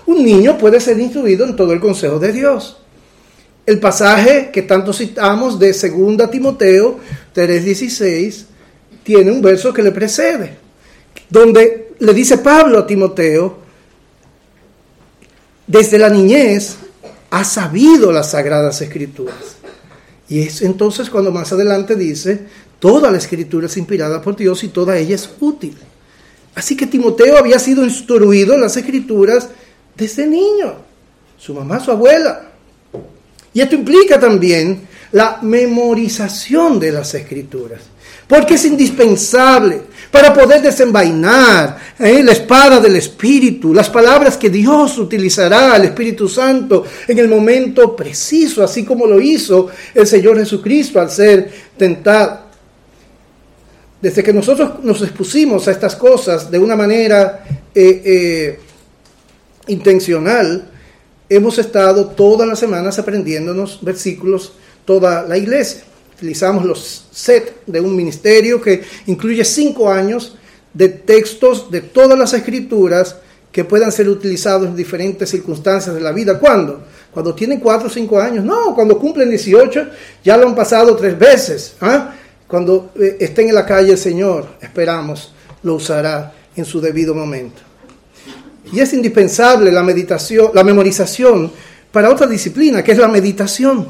un niño puede ser instruido en todo el consejo de Dios. El pasaje que tanto citamos de 2 Timoteo 3.16 tiene un verso que le precede, donde le dice Pablo a Timoteo, desde la niñez ha sabido las sagradas escrituras. Y es entonces cuando más adelante dice, toda la escritura es inspirada por Dios y toda ella es útil. Así que Timoteo había sido instruido en las escrituras desde niño, su mamá, su abuela. Y esto implica también la memorización de las escrituras, porque es indispensable para poder desenvainar ¿eh? la espada del Espíritu, las palabras que Dios utilizará, el Espíritu Santo, en el momento preciso, así como lo hizo el Señor Jesucristo al ser tentado. Desde que nosotros nos expusimos a estas cosas de una manera eh, eh, intencional, hemos estado todas las semanas aprendiéndonos versículos, toda la iglesia. Utilizamos los set de un ministerio que incluye cinco años de textos de todas las escrituras que puedan ser utilizados en diferentes circunstancias de la vida. ¿Cuándo? Cuando tienen cuatro o cinco años. No, cuando cumplen 18 ya lo han pasado tres veces. ¿ah? Cuando eh, estén en la calle el Señor, esperamos, lo usará en su debido momento. Y es indispensable la meditación, la memorización para otra disciplina, que es la meditación.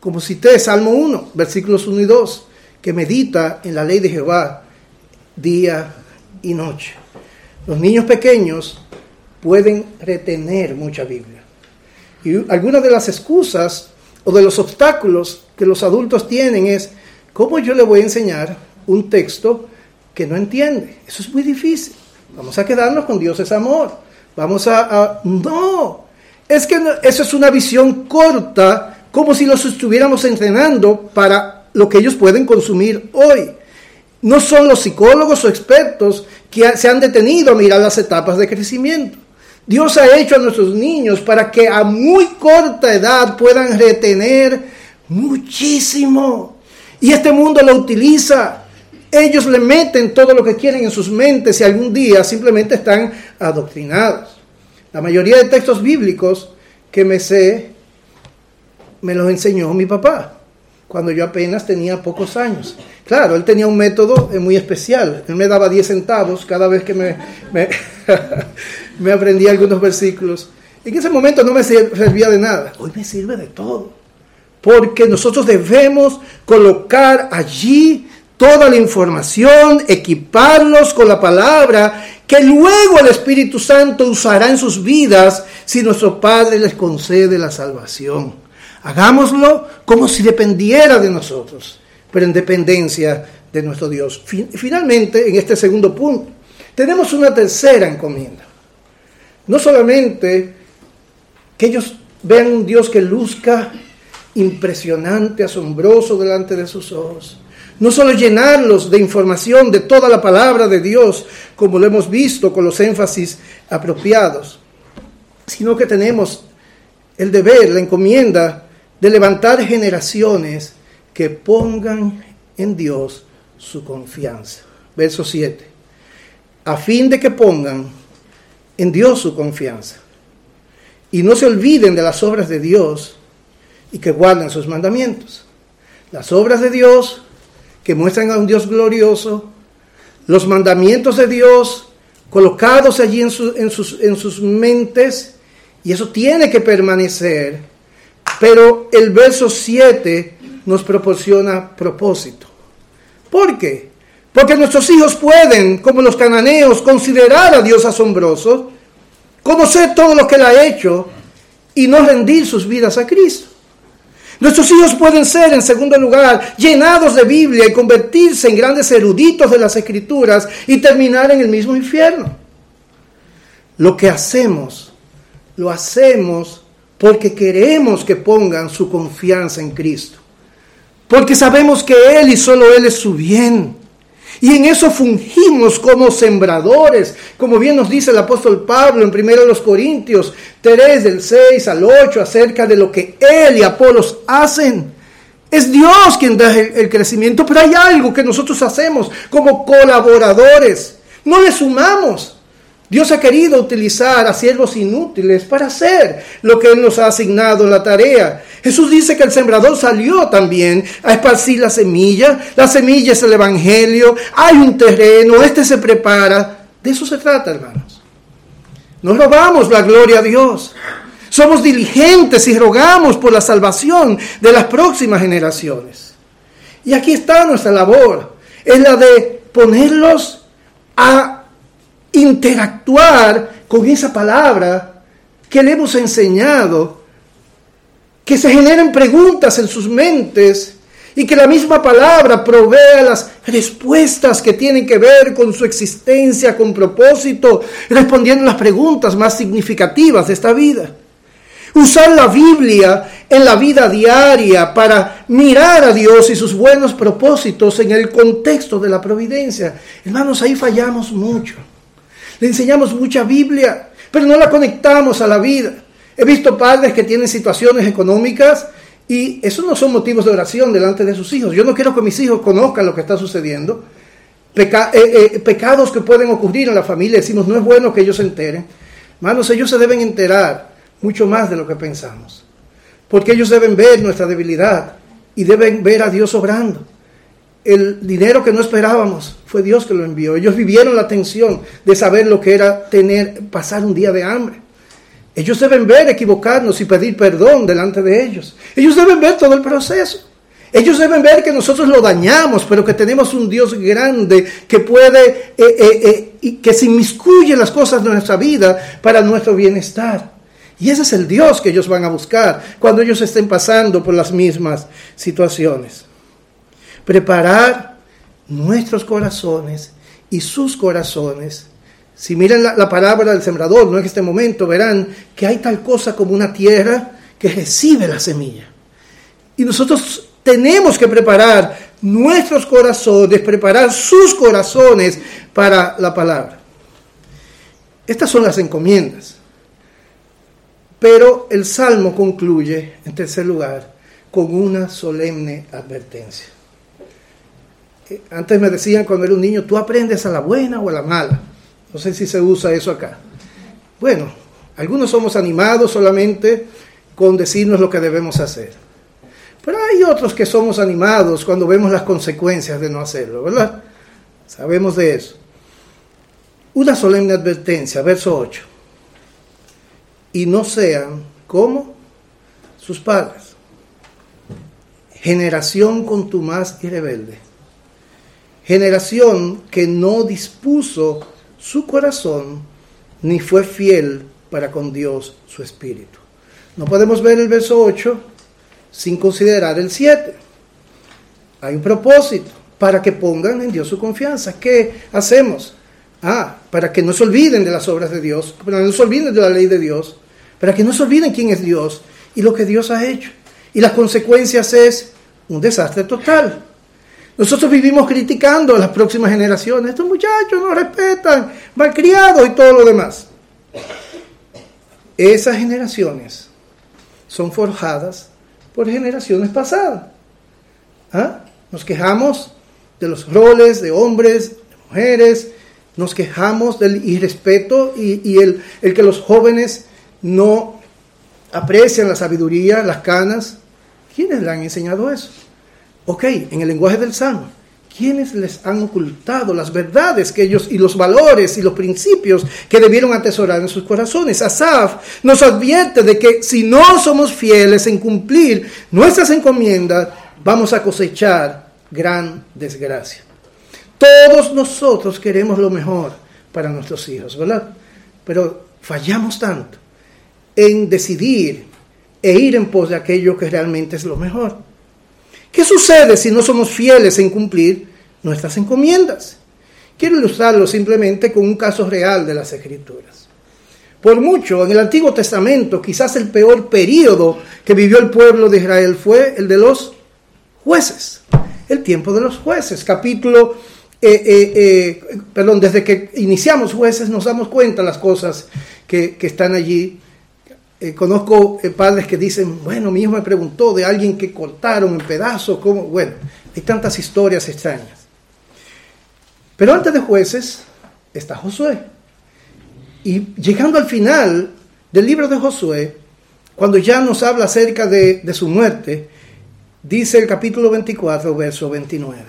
Como cité Salmo 1, versículos 1 y 2, que medita en la ley de Jehová día y noche. Los niños pequeños pueden retener mucha Biblia. Y algunas de las excusas o de los obstáculos que los adultos tienen es, ¿cómo yo le voy a enseñar un texto que no entiende? Eso es muy difícil. Vamos a quedarnos con Dios es amor. Vamos a... no, es que eso es una visión corta, como si los estuviéramos entrenando para lo que ellos pueden consumir hoy. No son los psicólogos o expertos que se han detenido a mirar las etapas de crecimiento. Dios ha hecho a nuestros niños para que a muy corta edad puedan retener muchísimo. Y este mundo lo utiliza ellos le meten todo lo que quieren en sus mentes y algún día simplemente están adoctrinados. La mayoría de textos bíblicos que me sé, me los enseñó mi papá, cuando yo apenas tenía pocos años. Claro, él tenía un método eh, muy especial. Él me daba 10 centavos cada vez que me, me, me aprendía algunos versículos. En ese momento no me servía de nada. Hoy me sirve de todo. Porque nosotros debemos colocar allí toda la información, equiparlos con la palabra que luego el Espíritu Santo usará en sus vidas si nuestro Padre les concede la salvación. Hagámoslo como si dependiera de nosotros, pero en dependencia de nuestro Dios. Finalmente, en este segundo punto, tenemos una tercera encomienda. No solamente que ellos vean un Dios que luzca impresionante, asombroso delante de sus ojos, no solo llenarlos de información de toda la palabra de Dios, como lo hemos visto con los énfasis apropiados, sino que tenemos el deber, la encomienda de levantar generaciones que pongan en Dios su confianza. Verso 7. A fin de que pongan en Dios su confianza y no se olviden de las obras de Dios y que guarden sus mandamientos. Las obras de Dios que muestran a un Dios glorioso, los mandamientos de Dios colocados allí en, sus, en sus mentes, y eso tiene que permanecer. Pero el verso 7 nos proporciona propósito. ¿Por qué? Porque nuestros hijos pueden, como los cananeos, considerar a Dios asombroso, conocer todo lo que Él ha hecho y no rendir sus vidas a Cristo. Nuestros hijos pueden ser, en segundo lugar, llenados de Biblia y convertirse en grandes eruditos de las escrituras y terminar en el mismo infierno. Lo que hacemos, lo hacemos porque queremos que pongan su confianza en Cristo. Porque sabemos que Él y solo Él es su bien. Y en eso fungimos como sembradores, como bien nos dice el apóstol Pablo en 1 Corintios 3 del 6 al 8 acerca de lo que él y Apolos hacen. Es Dios quien da el, crecimiento, pero hay algo que nosotros hacemos como colaboradores. No le sumamos, Dios ha querido utilizar a siervos inútiles para hacer lo que Él nos ha asignado la tarea. Jesús dice que el sembrador salió también a esparcir la semilla. La semilla es el Evangelio. Hay un terreno, este se prepara. De eso se trata, hermanos. No robamos la gloria a Dios. Somos diligentes y rogamos por la salvación de las próximas generaciones. Y aquí está nuestra labor. Es la de ponerlos a interactuar con esa palabra que le hemos enseñado, que se generen preguntas en sus mentes y que la misma palabra provea las respuestas que tienen que ver con su existencia, con propósito, respondiendo las preguntas más significativas de esta vida. Usar la Biblia en la vida diaria para mirar a Dios y sus buenos propósitos en el contexto de la providencia. Hermanos, ahí fallamos mucho. Le enseñamos mucha Biblia, pero no la conectamos a la vida. He visto padres que tienen situaciones económicas y esos no son motivos de oración delante de sus hijos. Yo no quiero que mis hijos conozcan lo que está sucediendo. Eh, eh, pecados que pueden ocurrir en la familia, decimos, no es bueno que ellos se enteren. Hermanos, ellos se deben enterar mucho más de lo que pensamos. Porque ellos deben ver nuestra debilidad y deben ver a Dios obrando el dinero que no esperábamos fue Dios que lo envió. Ellos vivieron la tensión de saber lo que era tener, pasar un día de hambre. Ellos deben ver equivocarnos y pedir perdón delante de ellos. Ellos deben ver todo el proceso. Ellos deben ver que nosotros lo dañamos, pero que tenemos un Dios grande que puede, eh, eh, eh, que se inmiscuye las cosas de nuestra vida para nuestro bienestar. Y ese es el Dios que ellos van a buscar cuando ellos estén pasando por las mismas situaciones preparar nuestros corazones y sus corazones. Si miran la, palabra del sembrador, no en este momento, verán que hay tal cosa como una tierra que recibe la semilla. Y nosotros tenemos que preparar nuestros corazones, preparar sus corazones para la palabra. Estas son las encomiendas. Pero el Salmo concluye, en tercer lugar, con una solemne advertencia antes me decían cuando era un niño, tú aprendes a la buena o a la mala. No sé si se usa eso acá. Bueno, algunos somos animados solamente con decirnos lo que debemos hacer. Pero hay otros que somos animados cuando vemos las consecuencias de no hacerlo, ¿verdad? Sabemos de eso. Una solemne advertencia, verso 8. Y no sean como sus padres. Generación contumaz y rebelde generación que no dispuso su corazón ni fue fiel para con Dios su espíritu. No podemos ver el verso 8 sin considerar el 7. Hay un propósito para que pongan en Dios su confianza. ¿Qué hacemos? Ah, para que no se olviden de las obras de Dios, para que no se olviden de la ley de Dios, para que no se olviden quién es Dios y lo que Dios ha hecho. Y las consecuencias es un desastre total. Nosotros vivimos criticando a las próximas generaciones. Estos muchachos no respetan, malcriados y todo lo demás. Esas generaciones son forjadas por generaciones pasadas. ¿Ah? Nos quejamos de los roles de hombres, de mujeres, nos quejamos del irrespeto y, el que los jóvenes no aprecian la sabiduría, las canas. ¿Quiénes le han enseñado eso? Ok, en el lenguaje del Salmo, ¿quiénes les han ocultado las verdades que ellos y los valores y los principios que debieron atesorar en sus corazones? Asaf nos advierte de que si no somos fieles en cumplir nuestras encomiendas, vamos a cosechar gran desgracia. Todos nosotros queremos lo mejor para nuestros hijos, ¿verdad? Pero fallamos tanto en decidir e ir en pos de aquello que realmente es lo mejor. ¿Qué sucede si no somos fieles en cumplir nuestras encomiendas? Quiero ilustrarlo simplemente con un caso real de las Escrituras. Por mucho, en el Antiguo Testamento, quizás el peor periodo que vivió el pueblo de Israel fue el de los jueces, el tiempo de los jueces. Capítulo, eh, eh, eh, perdón, desde que iniciamos jueces nos damos cuenta las cosas que están allí eh, conozco eh, padres que dicen, bueno, mi hijo me preguntó de alguien que cortaron en pedazos, como, bueno, hay tantas historias extrañas. Pero antes de jueces está Josué. Y llegando al final del libro de Josué, cuando ya nos habla acerca de, de su muerte, dice el capítulo 24, verso 29.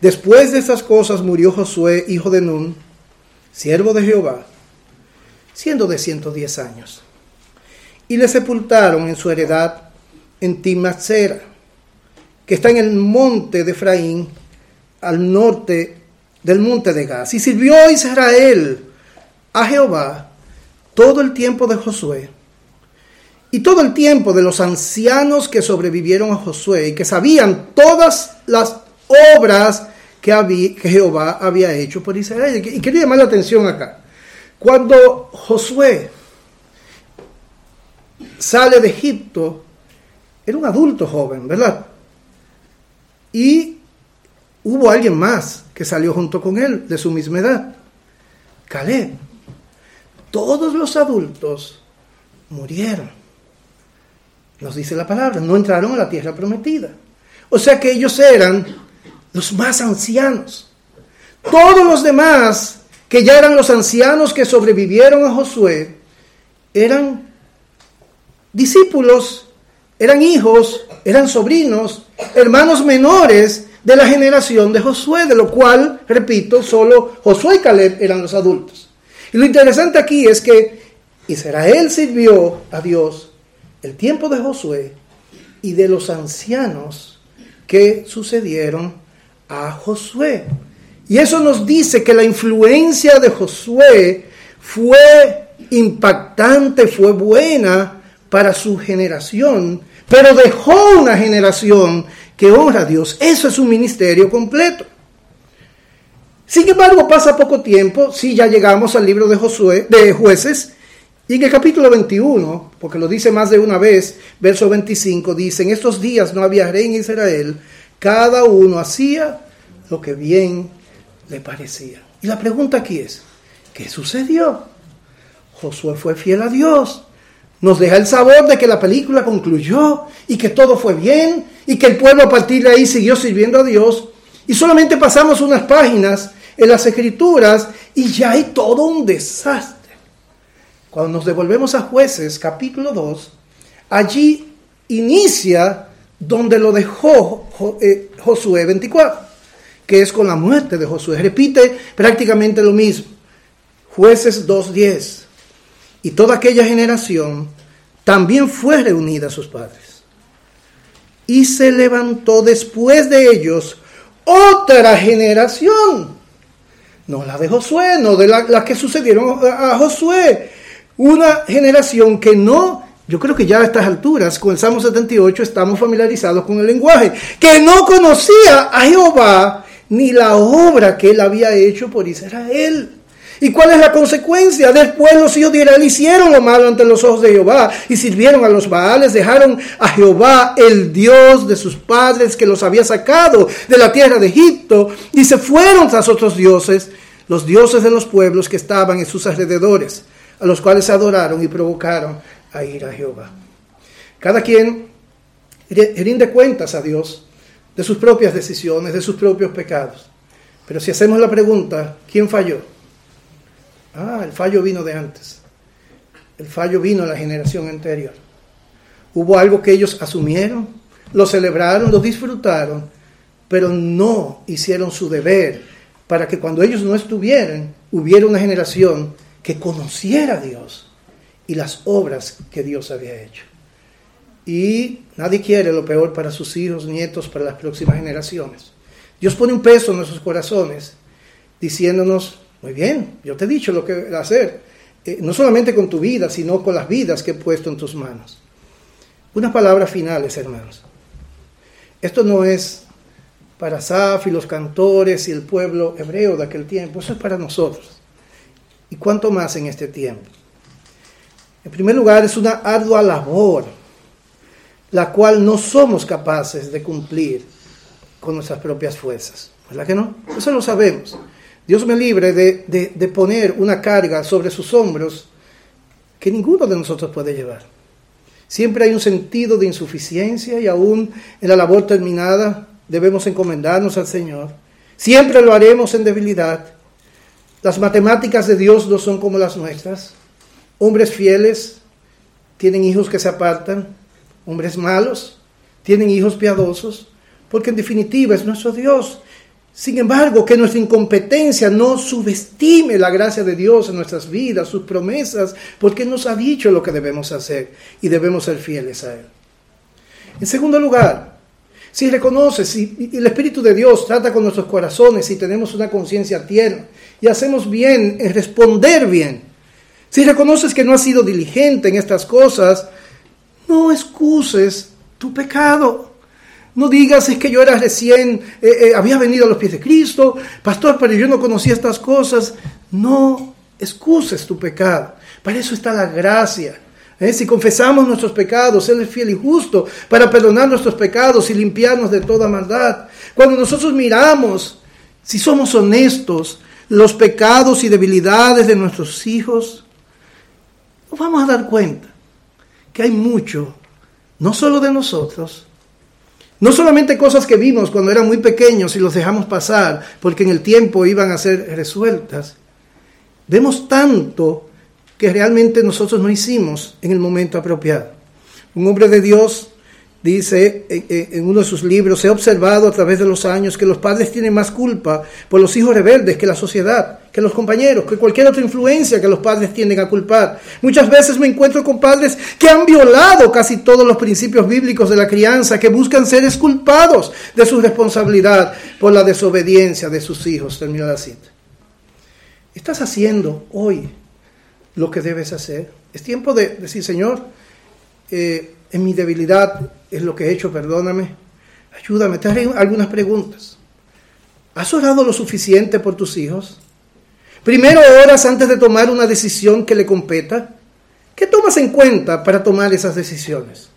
Después de estas cosas murió Josué, hijo de Nun, siervo de Jehová, siendo de 110 años. Y le sepultaron en su heredad en Timatzera, que está en el monte de Efraín, al norte del monte de Gaz. Y sirvió Israel a Jehová todo el tiempo de Josué y todo el tiempo de los ancianos que sobrevivieron a Josué y que sabían todas las obras que, que Jehová había hecho por Israel. Y quería llamar la atención acá. Cuando Josué sale de Egipto, era un adulto joven, ¿verdad? Y hubo alguien más que salió junto con él, de su misma edad, Caleb. Todos los adultos murieron. Nos dice la palabra, no entraron a la tierra prometida. O sea que ellos eran los más ancianos. Todos los demás, que ya eran los ancianos que sobrevivieron a Josué, eran discípulos, eran hijos, eran sobrinos, hermanos menores de la generación de Josué, de lo cual, repito, solo Josué y Caleb eran los adultos. Y lo interesante aquí es que Israel sirvió a Dios el tiempo de Josué y de los ancianos que sucedieron a Josué. Y eso nos dice que la influencia de Josué fue impactante, fue buena para su generación, pero dejó una generación que honra a Dios. Eso es un ministerio completo. Sin embargo, pasa poco tiempo, si ya llegamos al libro de Josué, de jueces, y en el capítulo 21, porque lo dice más de una vez, verso 25, dice, en estos días no había rey en Israel, cada uno hacía lo que bien le parecía. Y la pregunta aquí es, ¿qué sucedió? Josué fue fiel a Dios. Nos deja el sabor de que la película concluyó y que todo fue bien y que el pueblo a partir de ahí siguió sirviendo a Dios. Y solamente pasamos unas páginas en las escrituras y ya hay todo un desastre. Cuando nos devolvemos a jueces capítulo 2, allí inicia donde lo dejó eh, Josué 24, que es con la muerte de Josué. Repite prácticamente lo mismo. Jueces 2.10. Y toda aquella generación también fue reunida a sus padres. Y se levantó después de ellos otra generación. No la de Josué, no de la, que sucedieron a Josué. Una generación que no yo creo que ya a estas alturas, con el Salmo 78, estamos familiarizados con el lenguaje, que no conocía a Jehová ni la obra que él había hecho por Israel. ¿Y cuál es la consecuencia? Después los hijos de Israel hicieron lo malo ante los ojos de Jehová y sirvieron a los Baales, dejaron a Jehová, el Dios de sus padres que los había sacado de la tierra de Egipto, y se fueron tras otros dioses, los dioses de los pueblos que estaban en sus alrededores, a los cuales adoraron y provocaron a ir a Jehová. Cada quien rinde cuentas a Dios de sus propias decisiones, de sus propios pecados. Pero si hacemos la pregunta, ¿quién falló? Ah, el fallo vino de antes. El fallo vino de la generación anterior. Hubo algo que ellos asumieron, lo celebraron, lo disfrutaron, pero no hicieron su deber para que cuando ellos no estuvieran, hubiera una generación que conociera a Dios y las obras que Dios había hecho. Y nadie quiere lo peor para sus hijos, nietos, para las próximas generaciones. Dios pone un peso en nuestros corazones diciéndonos, muy bien, yo te he dicho lo que hacer, eh, no solamente con tu vida, sino con las vidas que he puesto en tus manos. Unas palabras finales, hermanos. Esto no es para Saf y los cantores y el pueblo hebreo de aquel tiempo, eso es para nosotros. ¿Y cuánto más en este tiempo? En primer lugar, es una ardua labor, la cual no somos capaces de cumplir con nuestras propias fuerzas. ¿Verdad que no? Eso lo sabemos. Dios me libre de, de, poner una carga sobre sus hombros que ninguno de nosotros puede llevar. Siempre hay un sentido de insuficiencia y aún en la labor terminada debemos encomendarnos al Señor. Siempre lo haremos en debilidad, Las matemáticas de Dios no son como las nuestras. Hombres fieles tienen hijos que se apartan, hombres malos tienen hijos piadosos, porque en definitiva es nuestro Dios. Sin embargo, que nuestra incompetencia no subestime la gracia de Dios en nuestras vidas, sus promesas, porque nos ha dicho lo que debemos hacer y debemos ser fieles a Él. En segundo lugar, si reconoces y el Espíritu de Dios trata con nuestros corazones y tenemos una conciencia tierna y hacemos bien en responder bien, si reconoces que no has sido diligente en estas cosas, no excuses tu pecado. No digas es que yo era recién, eh, eh, había venido a los pies de Cristo, pastor, pero yo no conocía estas cosas. No excuses tu pecado. Para eso está la gracia. ¿eh? Si confesamos nuestros pecados, Él es fiel y justo para perdonar nuestros pecados y limpiarnos de toda maldad. Cuando nosotros miramos, si somos honestos, los pecados y debilidades de nuestros hijos, nos vamos a dar cuenta que hay mucho, no solo de nosotros, no solamente cosas que vimos cuando eran muy pequeños y los dejamos pasar porque en el tiempo iban a ser resueltas, vemos tanto que realmente nosotros no hicimos en el momento apropiado. Un hombre de Dios dice en uno de sus libros, he observado a través de los años que los padres tienen más culpa por los hijos rebeldes que la sociedad, que los compañeros, que cualquier otra influencia que los padres tienden a culpar. Muchas veces me encuentro con padres que han violado casi todos los principios bíblicos de la crianza, que buscan ser exculpados de su responsabilidad por la desobediencia de sus hijos. Termina la cita. ¿Estás haciendo hoy lo que debes hacer? Es tiempo de decir, Señor, eh, en mi debilidad es lo que he hecho, perdóname. Ayúdame, te haré algunas preguntas. ¿Has orado lo suficiente por tus hijos? Primero oras antes de tomar una decisión que le competa. ¿Qué tomas en cuenta para tomar esas decisiones?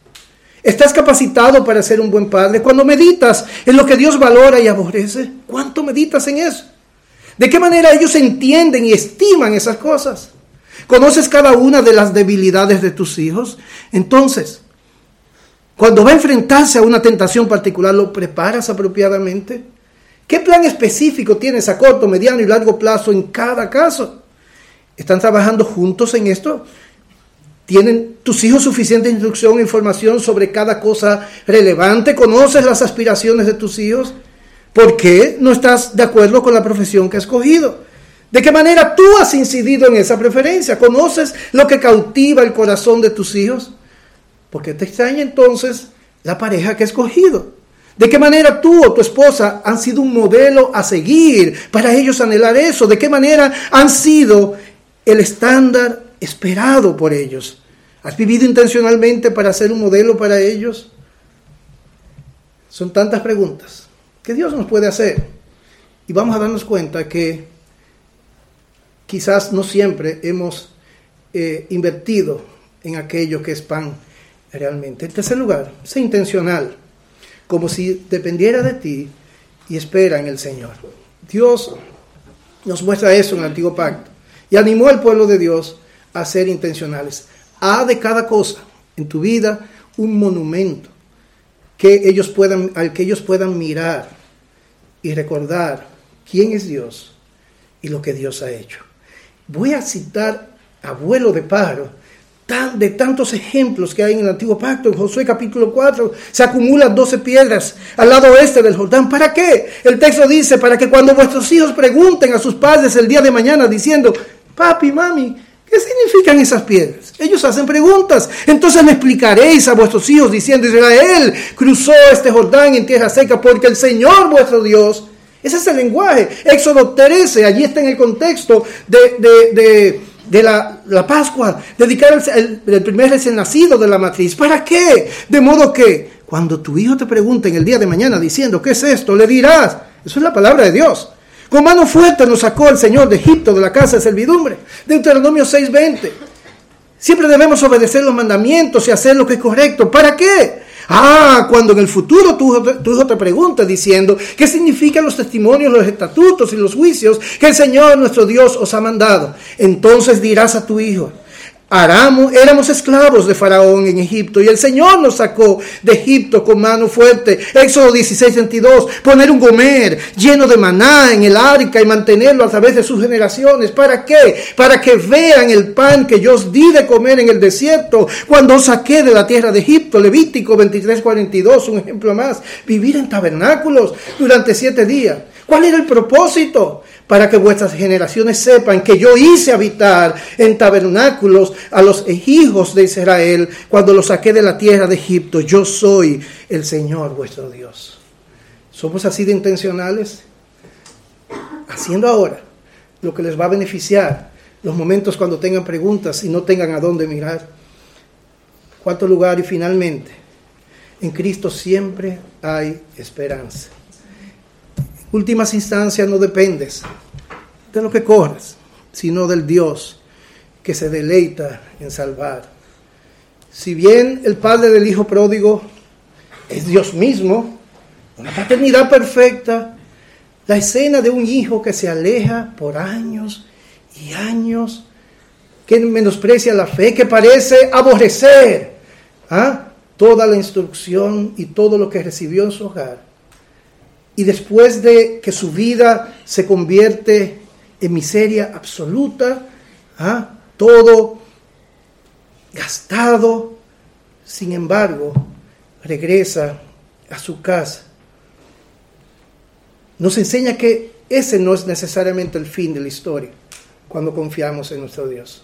¿Estás capacitado para ser un buen padre? Cuando meditas en lo que Dios valora y aborrece, ¿cuánto meditas en eso? ¿De qué manera ellos entienden y estiman esas cosas? ¿Conoces cada una de las debilidades de tus hijos? Entonces, cuando va a enfrentarse a una tentación particular, ¿lo preparas apropiadamente? ¿Qué plan específico tienes a corto, mediano y largo plazo en cada caso? ¿Están trabajando juntos en esto? ¿Tienen tus hijos suficiente instrucción e información sobre cada cosa relevante? ¿Conoces las aspiraciones de tus hijos? ¿Por qué no estás de acuerdo con la profesión que has escogido? ¿De qué manera tú has incidido en esa preferencia? ¿Conoces lo que cautiva el corazón de tus hijos? Porque te extraña entonces la pareja que has escogido. ¿De qué manera tú o tu esposa han sido un modelo a seguir para ellos anhelar eso? ¿De qué manera han sido el estándar esperado por ellos? ¿Has vivido intencionalmente para ser un modelo para ellos? Son tantas preguntas que Dios nos puede hacer. Y vamos a darnos cuenta que quizás no siempre hemos eh, invertido en aquello que es pan realmente. En tercer lugar, sé intencional, como si dependiera de ti y espera en el Señor. Dios nos muestra eso en el antiguo pacto y animó al pueblo de Dios a ser intencionales. Haz de cada cosa en tu vida un monumento que ellos puedan, al que ellos puedan mirar y recordar quién es Dios y lo que Dios ha hecho. Voy a citar abuelo de de tantos ejemplos que hay en el antiguo pacto. En Josué capítulo 4 se acumulan 12 piedras al lado oeste del Jordán. ¿Para qué? El texto dice, para que cuando vuestros hijos pregunten a sus padres el día de mañana diciendo, papi, mami, ¿qué significan esas piedras? Ellos hacen preguntas. Entonces le explicaréis a vuestros hijos diciendo, Israel cruzó este Jordán en tierra seca porque el Señor vuestro Dios, ese es el lenguaje. Éxodo 13, allí está en el contexto de la, Pascua, dedicar el, el, primer recién nacido de la matriz. ¿Para qué? De modo que cuando tu hijo te pregunte en el día de mañana diciendo, ¿qué es esto? Le dirás, eso es la palabra de Dios. Con mano fuerte nos sacó el Señor de Egipto, de la casa de servidumbre. Deuteronomio 6:20. Siempre debemos obedecer los mandamientos y hacer lo que es correcto. ¿Para qué? Ah, cuando en el futuro tu, hijo te pregunte diciendo, ¿qué significan los testimonios, los estatutos y los juicios que el Señor nuestro Dios os ha mandado? Entonces dirás a tu hijo, Aramos, éramos esclavos de Faraón en Egipto y el Señor nos sacó de Egipto con mano fuerte. Éxodo 16, 22. Poner un gomer lleno de maná en el arca y mantenerlo a través de sus generaciones. ¿Para qué? Para que vean el pan que yo os di de comer en el desierto cuando os saqué de la tierra de Egipto. Levítico 23, 42, un ejemplo más. Vivir en tabernáculos durante siete días. ¿Cuál era el propósito? Para que vuestras generaciones sepan que yo hice habitar en tabernáculos a los hijos de Israel cuando los saqué de la tierra de Egipto. Yo soy el Señor vuestro Dios. ¿Somos así de intencionales? Haciendo ahora lo que les va a beneficiar los momentos cuando tengan preguntas y no tengan a dónde mirar. Cuarto lugar y finalmente, en Cristo siempre hay esperanza últimas instancias no dependes de lo que corres, sino del Dios que se deleita en salvar. Si bien el padre del hijo pródigo es Dios mismo, una paternidad perfecta, la escena de un hijo que se aleja por años y años, que menosprecia la fe, que parece aborrecer ¿ah? toda la instrucción y todo lo que recibió en su hogar y después de que su vida se convierte en miseria absoluta, ¿ah? todo gastado, sin embargo, regresa a su casa. Nos enseña que ese no es necesariamente el fin de la historia cuando confiamos en nuestro Dios.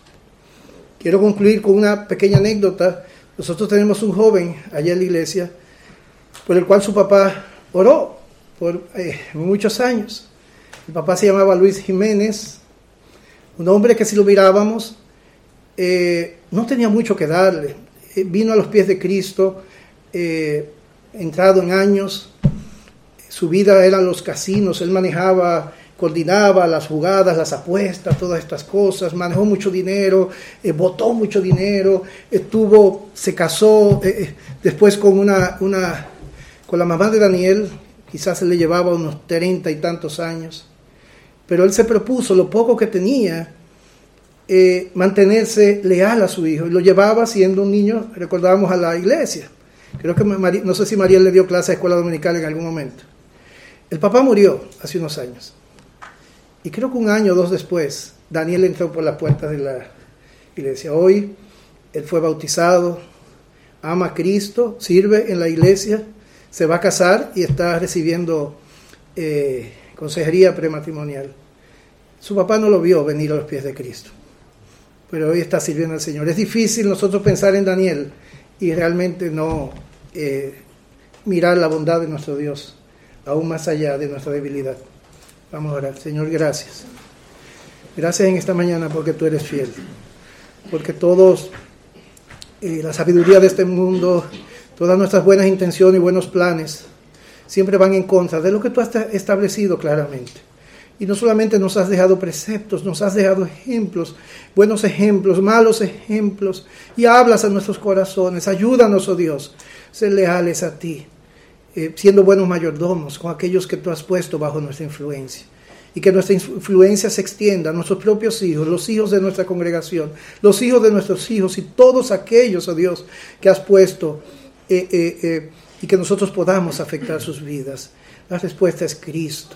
Quiero concluir con una pequeña anécdota. Nosotros tenemos un joven allá en la iglesia por el cual su papá oró por eh, muchos años. Mi papá se llamaba Luis Jiménez, un hombre que si lo mirábamos eh, no tenía mucho que darle. Eh, vino a los pies de Cristo, entrado en años, su vida eran los casinos, él manejaba, coordinaba las jugadas, las apuestas, todas estas cosas, manejó mucho dinero, votó mucho dinero, estuvo, se casó después con una, con la mamá de Daniel, quizás le llevaba unos treinta y tantos años, pero él se propuso lo poco que tenía, eh, mantenerse leal a su hijo, y lo llevaba siendo un niño, recordábamos a la iglesia. Creo que no sé si María le dio clase a escuela dominical en algún momento. El papá murió hace unos años. Y creo que un año o dos después, Daniel entró por la puerta de la iglesia. Hoy él fue bautizado, ama a Cristo, sirve en la iglesia se va a casar y está recibiendo eh, consejería prematrimonial. Su papá no lo vio venir a los pies de Cristo, pero hoy está sirviendo al Señor. Es difícil nosotros pensar en Daniel y realmente no eh, mirar la bondad de nuestro Dios, aún más allá de nuestra debilidad. Vamos a orar. Señor, gracias. Gracias en esta mañana porque tú eres fiel, porque todos, eh, la sabiduría de este mundo, Todas nuestras buenas intenciones y buenos planes siempre van en contra de lo que tú has establecido claramente. Y no solamente nos has dejado preceptos, nos has dejado ejemplos, buenos ejemplos, malos ejemplos, y hablas a nuestros corazones. Ayúdanos, oh Dios, ser leales a ti, eh, siendo buenos mayordomos con aquellos que tú has puesto bajo nuestra influencia. Y que nuestra influencia se extienda a nuestros propios hijos, los hijos de nuestra congregación, los hijos de nuestros hijos y todos aquellos, oh Dios, que has puesto eh, eh, eh, y que nosotros podamos afectar sus vidas. La respuesta es Cristo.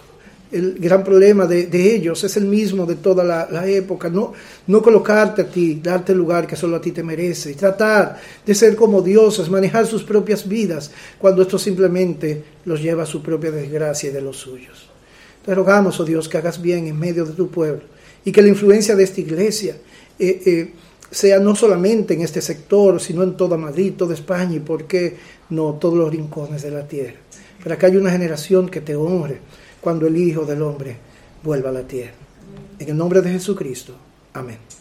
El gran problema de, ellos es el mismo de toda la, época, no, no colocarte a ti, darte el lugar que solo a ti te merece, y tratar de ser como dioses, manejar sus propias vidas, cuando esto simplemente los lleva a su propia desgracia y de los suyos. Te rogamos, oh Dios, que hagas bien en medio de tu pueblo y que la influencia de esta iglesia sea no solamente en este sector, sino en toda Madrid, toda España y, por qué no, todos los rincones de la tierra. Para que haya una generación que te honre cuando el Hijo del Hombre vuelva a la tierra. En el nombre de Jesucristo. Amén.